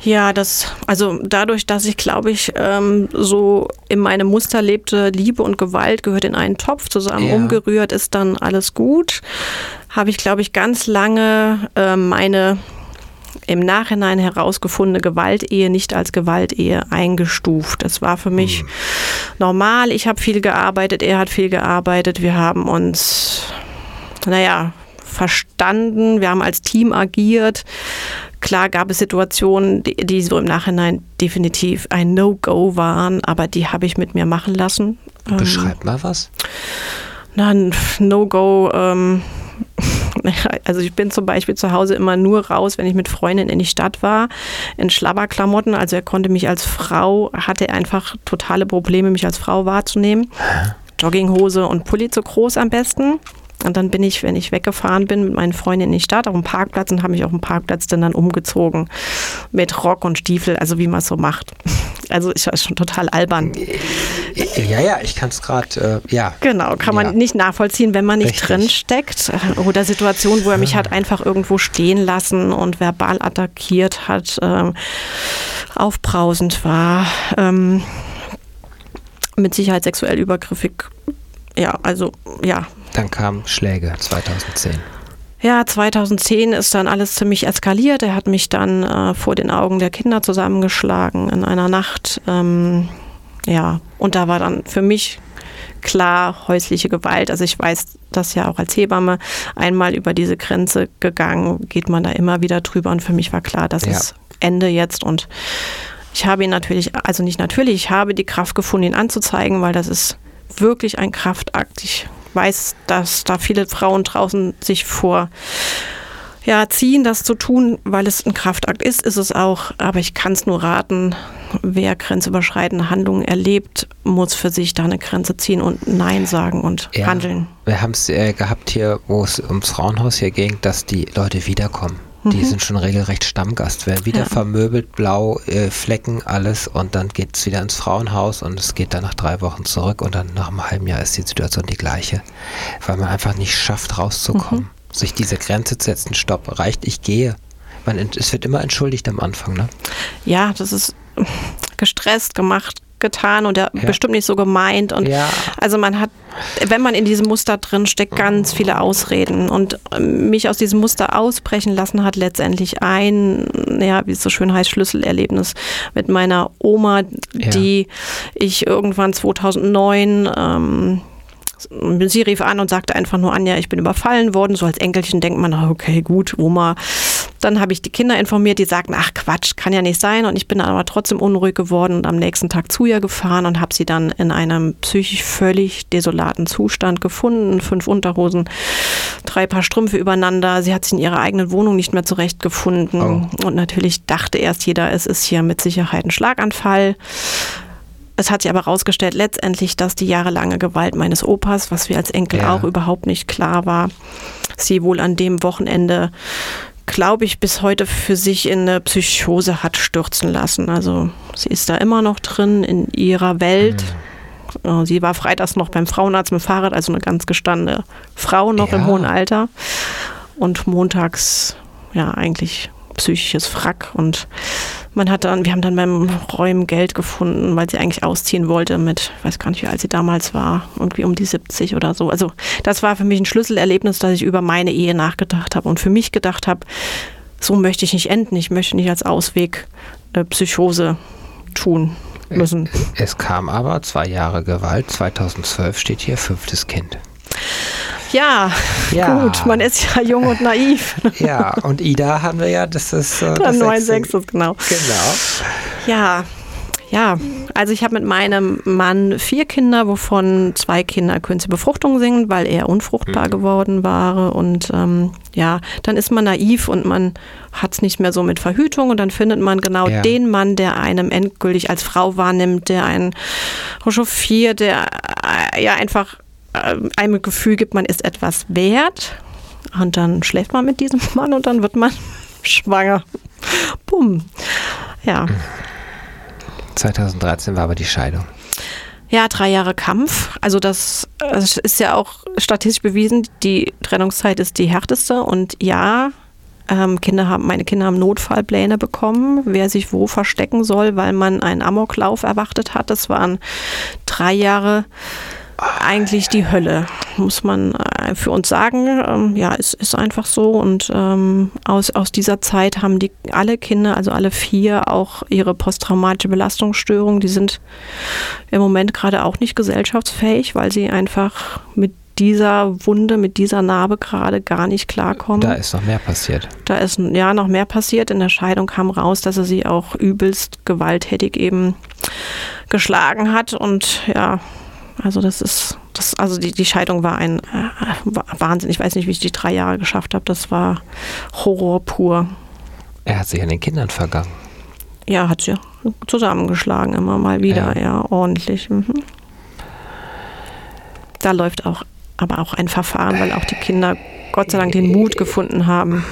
Ja, das, also dadurch, dass ich, glaube ich, ähm, so in meinem Muster lebte, Liebe und Gewalt gehört in einen Topf zusammen, ja. umgerührt ist dann alles gut, habe ich, glaube ich, ganz lange äh, meine im Nachhinein herausgefundene Gewaltehe nicht als Gewaltehe eingestuft. Das war für mich mhm. normal. Ich habe viel gearbeitet, er hat viel gearbeitet. Wir haben uns, naja, verstanden. Wir haben als Team agiert. Klar gab es Situationen, die, die so im Nachhinein definitiv ein No-Go waren, aber die habe ich mit mir machen lassen. Beschreib ähm, mal was. Na, No-Go. Ähm, also ich bin zum Beispiel zu Hause immer nur raus, wenn ich mit Freundinnen in die Stadt war, in Schlabberklamotten. Also er konnte mich als Frau, hatte einfach totale Probleme, mich als Frau wahrzunehmen. Jogginghose und Pulli zu groß am besten. Und dann bin ich, wenn ich weggefahren bin mit meinen Freundinnen in die Stadt, auf dem Parkplatz und habe mich auf dem Parkplatz dann, dann umgezogen mit Rock und Stiefel, also wie man es so macht. Also ist schon total albern. Ja, ja, ich kann es gerade, äh, ja. Genau, kann man ja. nicht nachvollziehen, wenn man nicht Richtig. drin steckt. Oder Situationen, wo er mich hat einfach irgendwo stehen lassen und verbal attackiert hat, ähm, aufbrausend war, ähm, mit Sicherheit sexuell übergriffig. Ja, also ja, dann kamen Schläge 2010. Ja, 2010 ist dann alles ziemlich eskaliert. Er hat mich dann äh, vor den Augen der Kinder zusammengeschlagen in einer Nacht. Ähm, ja, und da war dann für mich klar häusliche Gewalt. Also ich weiß das ja auch als Hebamme einmal über diese Grenze gegangen, geht man da immer wieder drüber und für mich war klar, das ja. ist Ende jetzt und ich habe ihn natürlich, also nicht natürlich, ich habe die Kraft gefunden, ihn anzuzeigen, weil das ist wirklich ein Kraftakt. Ich weiß, dass da viele Frauen draußen sich vor ja, ziehen, das zu tun, weil es ein Kraftakt ist, ist es auch. Aber ich kann es nur raten, wer grenzüberschreitende Handlungen erlebt, muss für sich da eine Grenze ziehen und Nein sagen und ja, handeln. Wir haben es äh, gehabt hier, wo es ums Frauenhaus hier ging, dass die Leute wiederkommen. Die mhm. sind schon regelrecht Stammgast, werden wieder ja. vermöbelt, blau, äh, Flecken, alles und dann geht es wieder ins Frauenhaus und es geht dann nach drei Wochen zurück und dann nach einem halben Jahr ist die Situation die gleiche, weil man einfach nicht schafft, rauszukommen. Mhm. Sich diese Grenze zu setzen, stopp, reicht, ich gehe. Man, es wird immer entschuldigt am Anfang, ne? Ja, das ist gestresst gemacht, getan und ja. bestimmt nicht so gemeint. Und ja. also man hat, wenn man in diesem Muster drin steckt, ganz viele Ausreden. Und mich aus diesem Muster ausbrechen lassen hat letztendlich ein, ja, wie es so schön heißt, Schlüsselerlebnis mit meiner Oma, ja. die ich irgendwann 2009 ähm, Sie rief an und sagte einfach nur, Anja, ich bin überfallen worden. So als Enkelchen denkt man, okay, gut, Oma. Dann habe ich die Kinder informiert, die sagten, ach Quatsch, kann ja nicht sein. Und ich bin dann aber trotzdem unruhig geworden und am nächsten Tag zu ihr gefahren und habe sie dann in einem psychisch völlig desolaten Zustand gefunden. Fünf Unterhosen, drei Paar Strümpfe übereinander. Sie hat sich in ihrer eigenen Wohnung nicht mehr zurechtgefunden. Oh. Und natürlich dachte erst jeder, es ist hier mit Sicherheit ein Schlaganfall. Es hat sich aber herausgestellt, letztendlich, dass die jahrelange Gewalt meines Opas, was wir als Enkel ja. auch überhaupt nicht klar war, sie wohl an dem Wochenende, glaube ich, bis heute für sich in eine Psychose hat stürzen lassen. Also sie ist da immer noch drin in ihrer Welt. Mhm. Sie war freitags noch beim Frauenarzt mit dem Fahrrad, also eine ganz gestandene Frau noch ja. im hohen Alter. Und montags, ja, eigentlich psychisches Wrack und man hat dann, wir haben dann beim Räumen Geld gefunden, weil sie eigentlich ausziehen wollte mit, weiß gar nicht, wie alt sie damals war, irgendwie um die 70 oder so. Also das war für mich ein Schlüsselerlebnis, dass ich über meine Ehe nachgedacht habe und für mich gedacht habe, so möchte ich nicht enden. Ich möchte nicht als Ausweg äh, Psychose tun müssen. Es kam aber zwei Jahre Gewalt. 2012 steht hier fünftes Kind. Ja, ja, gut, man ist ja jung und naiv. Ja, und Ida haben wir ja, das ist äh, das 9,6 genau. Genau. Ja, ja, also ich habe mit meinem Mann vier Kinder, wovon zwei Kinder künstliche Befruchtung singen, weil er unfruchtbar mhm. geworden war. Und ähm, ja, dann ist man naiv und man hat es nicht mehr so mit Verhütung und dann findet man genau ja. den Mann, der einem endgültig als Frau wahrnimmt, der einen chauffiert, der äh, ja einfach einem Gefühl gibt, man ist etwas wert. Und dann schläft man mit diesem Mann und dann wird man schwanger. Bumm. Ja. 2013 war aber die Scheidung. Ja, drei Jahre Kampf. Also das, das ist ja auch statistisch bewiesen, die Trennungszeit ist die härteste. Und ja, ähm, Kinder haben, meine Kinder haben Notfallpläne bekommen, wer sich wo verstecken soll, weil man einen Amoklauf erwartet hat. Das waren drei Jahre eigentlich die Hölle, muss man äh, für uns sagen. Ähm, ja, es ist einfach so. Und ähm, aus, aus dieser Zeit haben die alle Kinder, also alle vier, auch ihre posttraumatische Belastungsstörung. Die sind im Moment gerade auch nicht gesellschaftsfähig, weil sie einfach mit dieser Wunde, mit dieser Narbe gerade gar nicht klarkommen. Da ist noch mehr passiert. Da ist ja noch mehr passiert. In der Scheidung kam raus, dass er sie auch übelst gewalttätig eben geschlagen hat und ja, also das ist, das, also die, die Scheidung war ein äh, Wahnsinn. Ich weiß nicht, wie ich die drei Jahre geschafft habe. Das war Horror pur. Er hat sich an den Kindern vergangen. Ja, hat sie zusammengeschlagen, immer mal wieder, ja, ja ordentlich. Mhm. Da läuft auch aber auch ein Verfahren, weil auch die Kinder Gott sei Dank den Mut gefunden haben,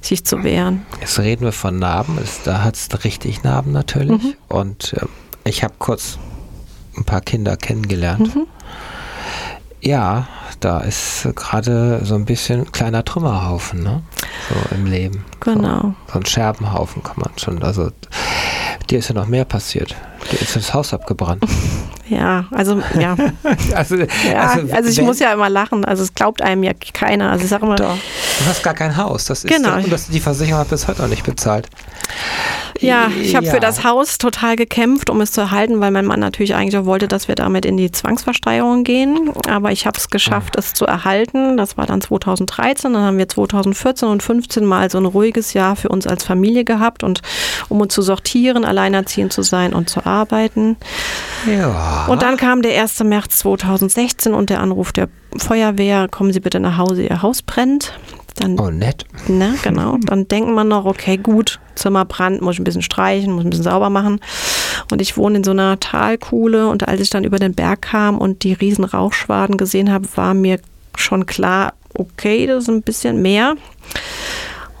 sich zu wehren. Jetzt reden wir von Narben. Da hat es richtig Narben natürlich. Mhm. Und äh, ich habe kurz ein paar Kinder kennengelernt. Mhm. Ja, da ist gerade so ein bisschen kleiner Trümmerhaufen, ne? So im Leben. Genau. So, so ein Scherbenhaufen kann man schon. Also dir ist ja noch mehr passiert. Dir ist das Haus abgebrannt. Ja, also ja. also, ja, also, also ich wenn, muss ja immer lachen. Also es glaubt einem ja keiner. Also ich sage immer. Doch. Du hast gar kein Haus. Das ist genau. und das, die Versicherung hat bis heute auch nicht bezahlt. Ja, ich habe ja. für das Haus total gekämpft, um es zu erhalten, weil mein Mann natürlich eigentlich auch wollte, dass wir damit in die Zwangsversteigerung gehen. Aber ich habe es geschafft, es zu erhalten. Das war dann 2013. Dann haben wir 2014 und 2015 mal so ein ruhiges Jahr für uns als Familie gehabt und um uns zu sortieren, alleinerziehend zu sein und zu arbeiten. Ja. Und dann kam der 1. März 2016 und der Anruf der Feuerwehr, kommen Sie bitte nach Hause, Ihr Haus brennt. Dann, oh, nett. Ne, genau. Dann denkt man noch, okay, gut, Zimmer brannt, muss ich ein bisschen streichen, muss ein bisschen sauber machen. Und ich wohne in so einer Talkuhle und als ich dann über den Berg kam und die riesen Rauchschwaden gesehen habe, war mir schon klar, okay, das ist ein bisschen mehr.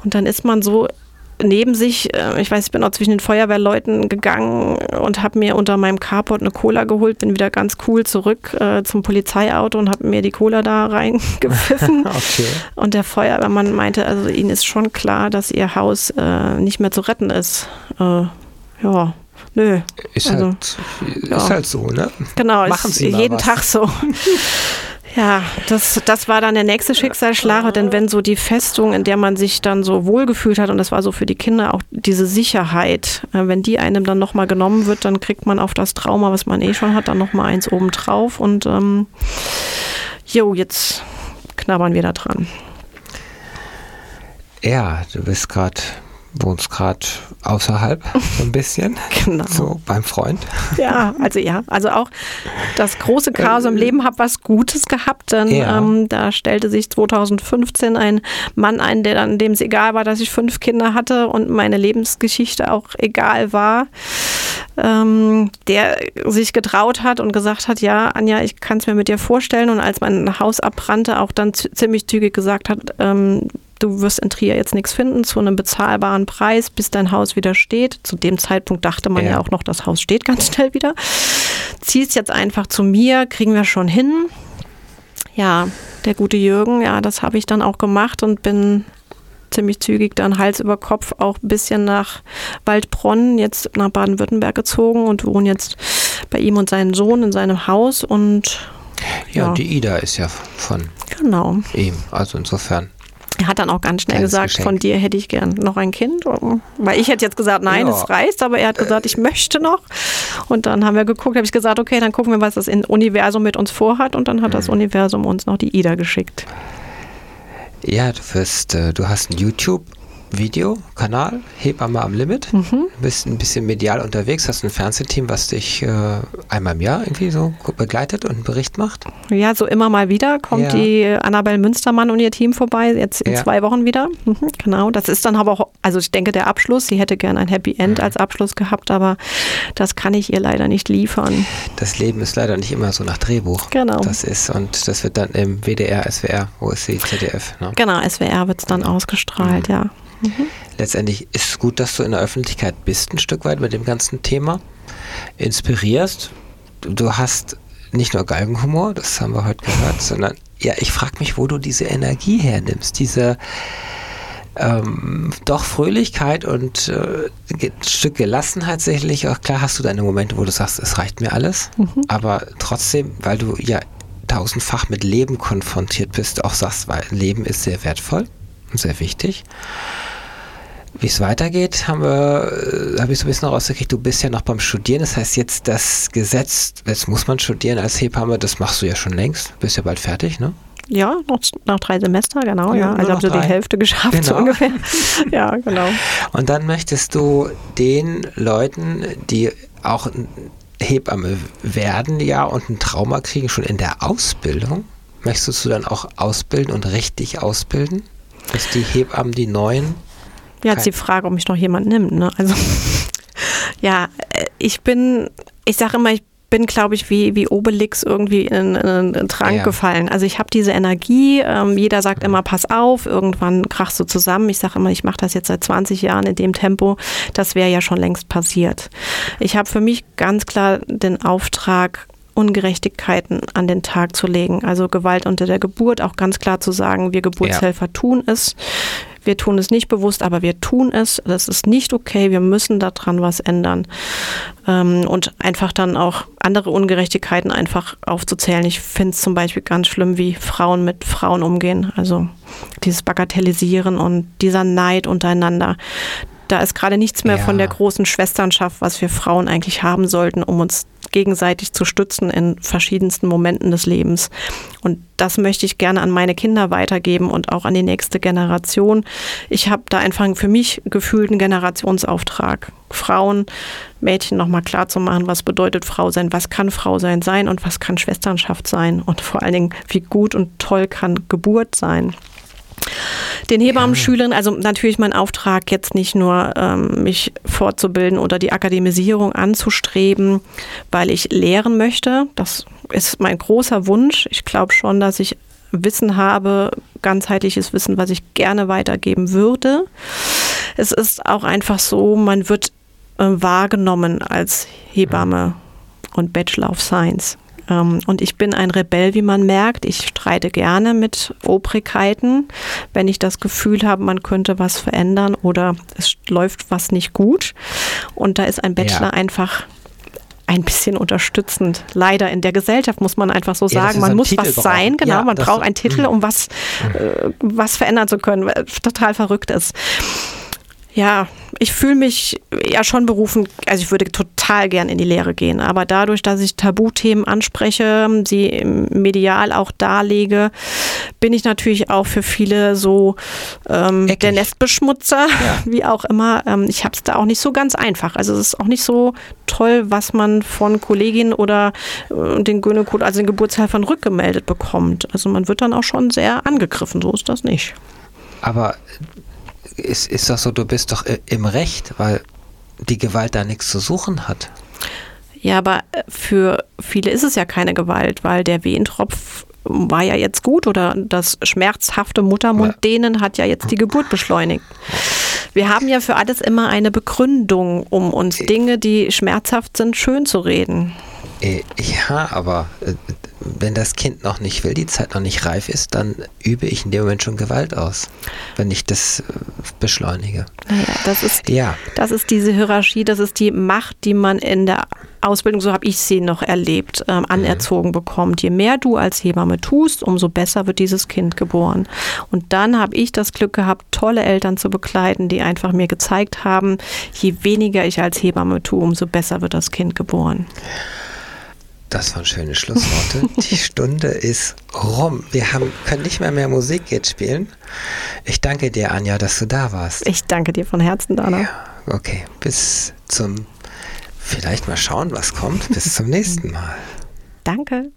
Und dann ist man so neben sich, äh, ich weiß, ich bin auch zwischen den Feuerwehrleuten gegangen und habe mir unter meinem Carport eine Cola geholt, bin wieder ganz cool zurück äh, zum Polizeiauto und habe mir die Cola da reingepfiffen. okay. Und der Feuerwehrmann meinte, also ihnen ist schon klar, dass ihr Haus äh, nicht mehr zu retten ist. Äh, ja. Nö. Ist, also, halt, ja. ist halt so, ne? Genau, Machen ist Sie jeden was. Tag so. Ja, das, das war dann der nächste Schicksalsschlag, denn wenn so die Festung, in der man sich dann so wohlgefühlt hat, und das war so für die Kinder auch diese Sicherheit, äh, wenn die einem dann nochmal genommen wird, dann kriegt man auf das Trauma, was man eh schon hat, dann nochmal eins obendrauf und ähm, jo, jetzt knabbern wir da dran. Ja, du bist gerade wohnst gerade außerhalb so ein bisschen. genau. So beim Freund. Ja, also ja, also auch das große Chaos im Leben hat was Gutes gehabt, denn ja. ähm, da stellte sich 2015 ein Mann ein, der dann dem es egal war, dass ich fünf Kinder hatte und meine Lebensgeschichte auch egal war, ähm, der sich getraut hat und gesagt hat, ja, Anja, ich kann es mir mit dir vorstellen und als mein Haus abbrannte, auch dann ziemlich zügig gesagt hat, ähm, du wirst in Trier jetzt nichts finden zu einem bezahlbaren Preis, bis dein Haus wieder steht. Zu dem Zeitpunkt dachte man ja, ja auch noch, das Haus steht ganz schnell wieder. Ziehst jetzt einfach zu mir, kriegen wir schon hin. Ja, der gute Jürgen, ja, das habe ich dann auch gemacht und bin ziemlich zügig dann Hals über Kopf auch ein bisschen nach Waldbronn, jetzt nach Baden-Württemberg gezogen und wohne jetzt bei ihm und seinem Sohn in seinem Haus und ja, ja, die Ida ist ja von genau. ihm. Also insofern er hat dann auch ganz schnell gesagt, Geschenk. von dir hätte ich gern noch ein Kind. Weil ich hätte jetzt gesagt, nein, ja. es reicht, aber er hat gesagt, ich möchte noch. Und dann haben wir geguckt, habe ich gesagt, okay, dann gucken wir, was das Universum mit uns vorhat. Und dann hat mhm. das Universum uns noch die Ida geschickt. Ja, du wirst, äh, du hast ein YouTube Videokanal, Hebamme am Limit. Mhm. Bist ein bisschen medial unterwegs, hast ein Fernsehteam, was dich äh, einmal im Jahr irgendwie so begleitet und einen Bericht macht. Ja, so immer mal wieder kommt ja. die Annabelle Münstermann und ihr Team vorbei, jetzt in ja. zwei Wochen wieder. Mhm, genau, das ist dann aber auch, also ich denke, der Abschluss. Sie hätte gern ein Happy End mhm. als Abschluss gehabt, aber das kann ich ihr leider nicht liefern. Das Leben ist leider nicht immer so nach Drehbuch. Genau. Das ist, und das wird dann im WDR, SWR, wo ist sie, ZDF? Ne? Genau, SWR wird es dann genau. ausgestrahlt, mhm. ja. Mhm. Letztendlich ist es gut, dass du in der Öffentlichkeit bist, ein Stück weit mit dem ganzen Thema. Inspirierst. Du hast nicht nur Galgenhumor, das haben wir heute gehört, sondern ja, ich frage mich, wo du diese Energie hernimmst, diese ähm, doch Fröhlichkeit und äh, ein Stück Gelassenheit sicherlich. Auch klar hast du deine Momente, wo du sagst, es reicht mir alles, mhm. aber trotzdem, weil du ja tausendfach mit Leben konfrontiert bist, auch sagst, weil Leben ist sehr wertvoll sehr wichtig. Wie es weitergeht, haben wir, äh, habe ich so ein bisschen rausgekriegt, du bist ja noch beim Studieren. Das heißt, jetzt das Gesetz, jetzt muss man studieren als Hebamme, das machst du ja schon längst. Du bist ja bald fertig, ne? Ja, noch, noch drei Semester, genau, ja. ja. Also habe so die Hälfte geschafft, genau. so ungefähr. ja, genau. Und dann möchtest du den Leuten, die auch Hebamme werden, ja, und ein Trauma kriegen, schon in der Ausbildung, möchtest du dann auch ausbilden und richtig ausbilden? Dass die Hebammen, die neuen ja, jetzt die Frage, ob mich noch jemand nimmt. Ne? Also ja, äh, ich bin, ich sage immer, ich bin, glaube ich, wie, wie Obelix irgendwie in, in einen Trank ja. gefallen. Also ich habe diese Energie, ähm, jeder sagt immer, pass auf, irgendwann krachst du zusammen. Ich sage immer, ich mache das jetzt seit 20 Jahren in dem Tempo. Das wäre ja schon längst passiert. Ich habe für mich ganz klar den Auftrag, Ungerechtigkeiten an den Tag zu legen. Also Gewalt unter der Geburt, auch ganz klar zu sagen, wir Geburtshelfer ja. tun es. Wir tun es nicht bewusst, aber wir tun es. Das ist nicht okay. Wir müssen daran was ändern. Ähm, und einfach dann auch andere Ungerechtigkeiten einfach aufzuzählen. Ich finde es zum Beispiel ganz schlimm, wie Frauen mit Frauen umgehen. Also dieses Bagatellisieren und dieser Neid untereinander. Da ist gerade nichts mehr ja. von der großen Schwesternschaft, was wir Frauen eigentlich haben sollten, um uns gegenseitig zu stützen in verschiedensten Momenten des Lebens. Und das möchte ich gerne an meine Kinder weitergeben und auch an die nächste Generation. Ich habe da einfach für mich gefühlten Generationsauftrag, Frauen, Mädchen nochmal klar zu machen, was bedeutet Frau sein, was kann Frau sein sein und was kann Schwesternschaft sein und vor allen Dingen, wie gut und toll kann Geburt sein. Den Hebammenschülern, also natürlich mein Auftrag jetzt nicht nur, ähm, mich fortzubilden oder die Akademisierung anzustreben, weil ich lehren möchte. Das ist mein großer Wunsch. Ich glaube schon, dass ich Wissen habe, ganzheitliches Wissen, was ich gerne weitergeben würde. Es ist auch einfach so, man wird äh, wahrgenommen als Hebamme und Bachelor of Science. Ähm, und ich bin ein Rebell, wie man merkt. Ich streite gerne mit Obrigkeiten, wenn ich das Gefühl habe, man könnte was verändern oder es läuft was nicht gut. Und da ist ein Bachelor ja. einfach ein bisschen unterstützend. Leider in der Gesellschaft muss man einfach so sagen, ja, man muss Titel was brauchen. sein, genau, ja, man braucht einen Titel, um was, äh, was verändern zu können, total verrückt ist. Ja, ich fühle mich ja schon berufen, also ich würde total gern in die Lehre gehen, aber dadurch, dass ich Tabuthemen anspreche, sie medial auch darlege, bin ich natürlich auch für viele so ähm, der Nestbeschmutzer, ja. wie auch immer. Ähm, ich habe es da auch nicht so ganz einfach. Also es ist auch nicht so toll, was man von Kolleginnen oder äh, den Gynäkologen, also den Geburtshelfern rückgemeldet bekommt. Also man wird dann auch schon sehr angegriffen, so ist das nicht. Aber ist, ist doch so, du bist doch im Recht, weil die Gewalt da nichts zu suchen hat. Ja, aber äh, für viele ist es ja keine Gewalt, weil der Wehentropf war ja jetzt gut oder das schmerzhafte Muttermunddehnen hat ja jetzt die Geburt beschleunigt. Wir haben ja für alles immer eine Begründung, um uns Dinge, die schmerzhaft sind, schön zu reden. Äh, ja, aber äh, wenn das Kind noch nicht will, die Zeit noch nicht reif ist, dann übe ich in dem Moment schon Gewalt aus, wenn ich das äh, beschleunige. Naja, das ist, ja. das ist diese Hierarchie, das ist die Macht, die man in der Ausbildung, so habe ich sie noch erlebt, ähm, anerzogen mhm. bekommt. Je mehr du als Hebamme tust, umso besser wird dieses Kind geboren. Und dann habe ich das Glück gehabt, tolle Eltern zu begleiten, die einfach mir gezeigt haben, je weniger ich als Hebamme tue, umso besser wird das Kind geboren. Das waren schöne Schlussworte. Die Stunde ist rum. Wir haben, können nicht mehr mehr Musik jetzt spielen. Ich danke dir, Anja, dass du da warst. Ich danke dir von Herzen, Dana. Ja, okay. Bis zum, vielleicht mal schauen, was kommt. Bis zum nächsten Mal. Danke.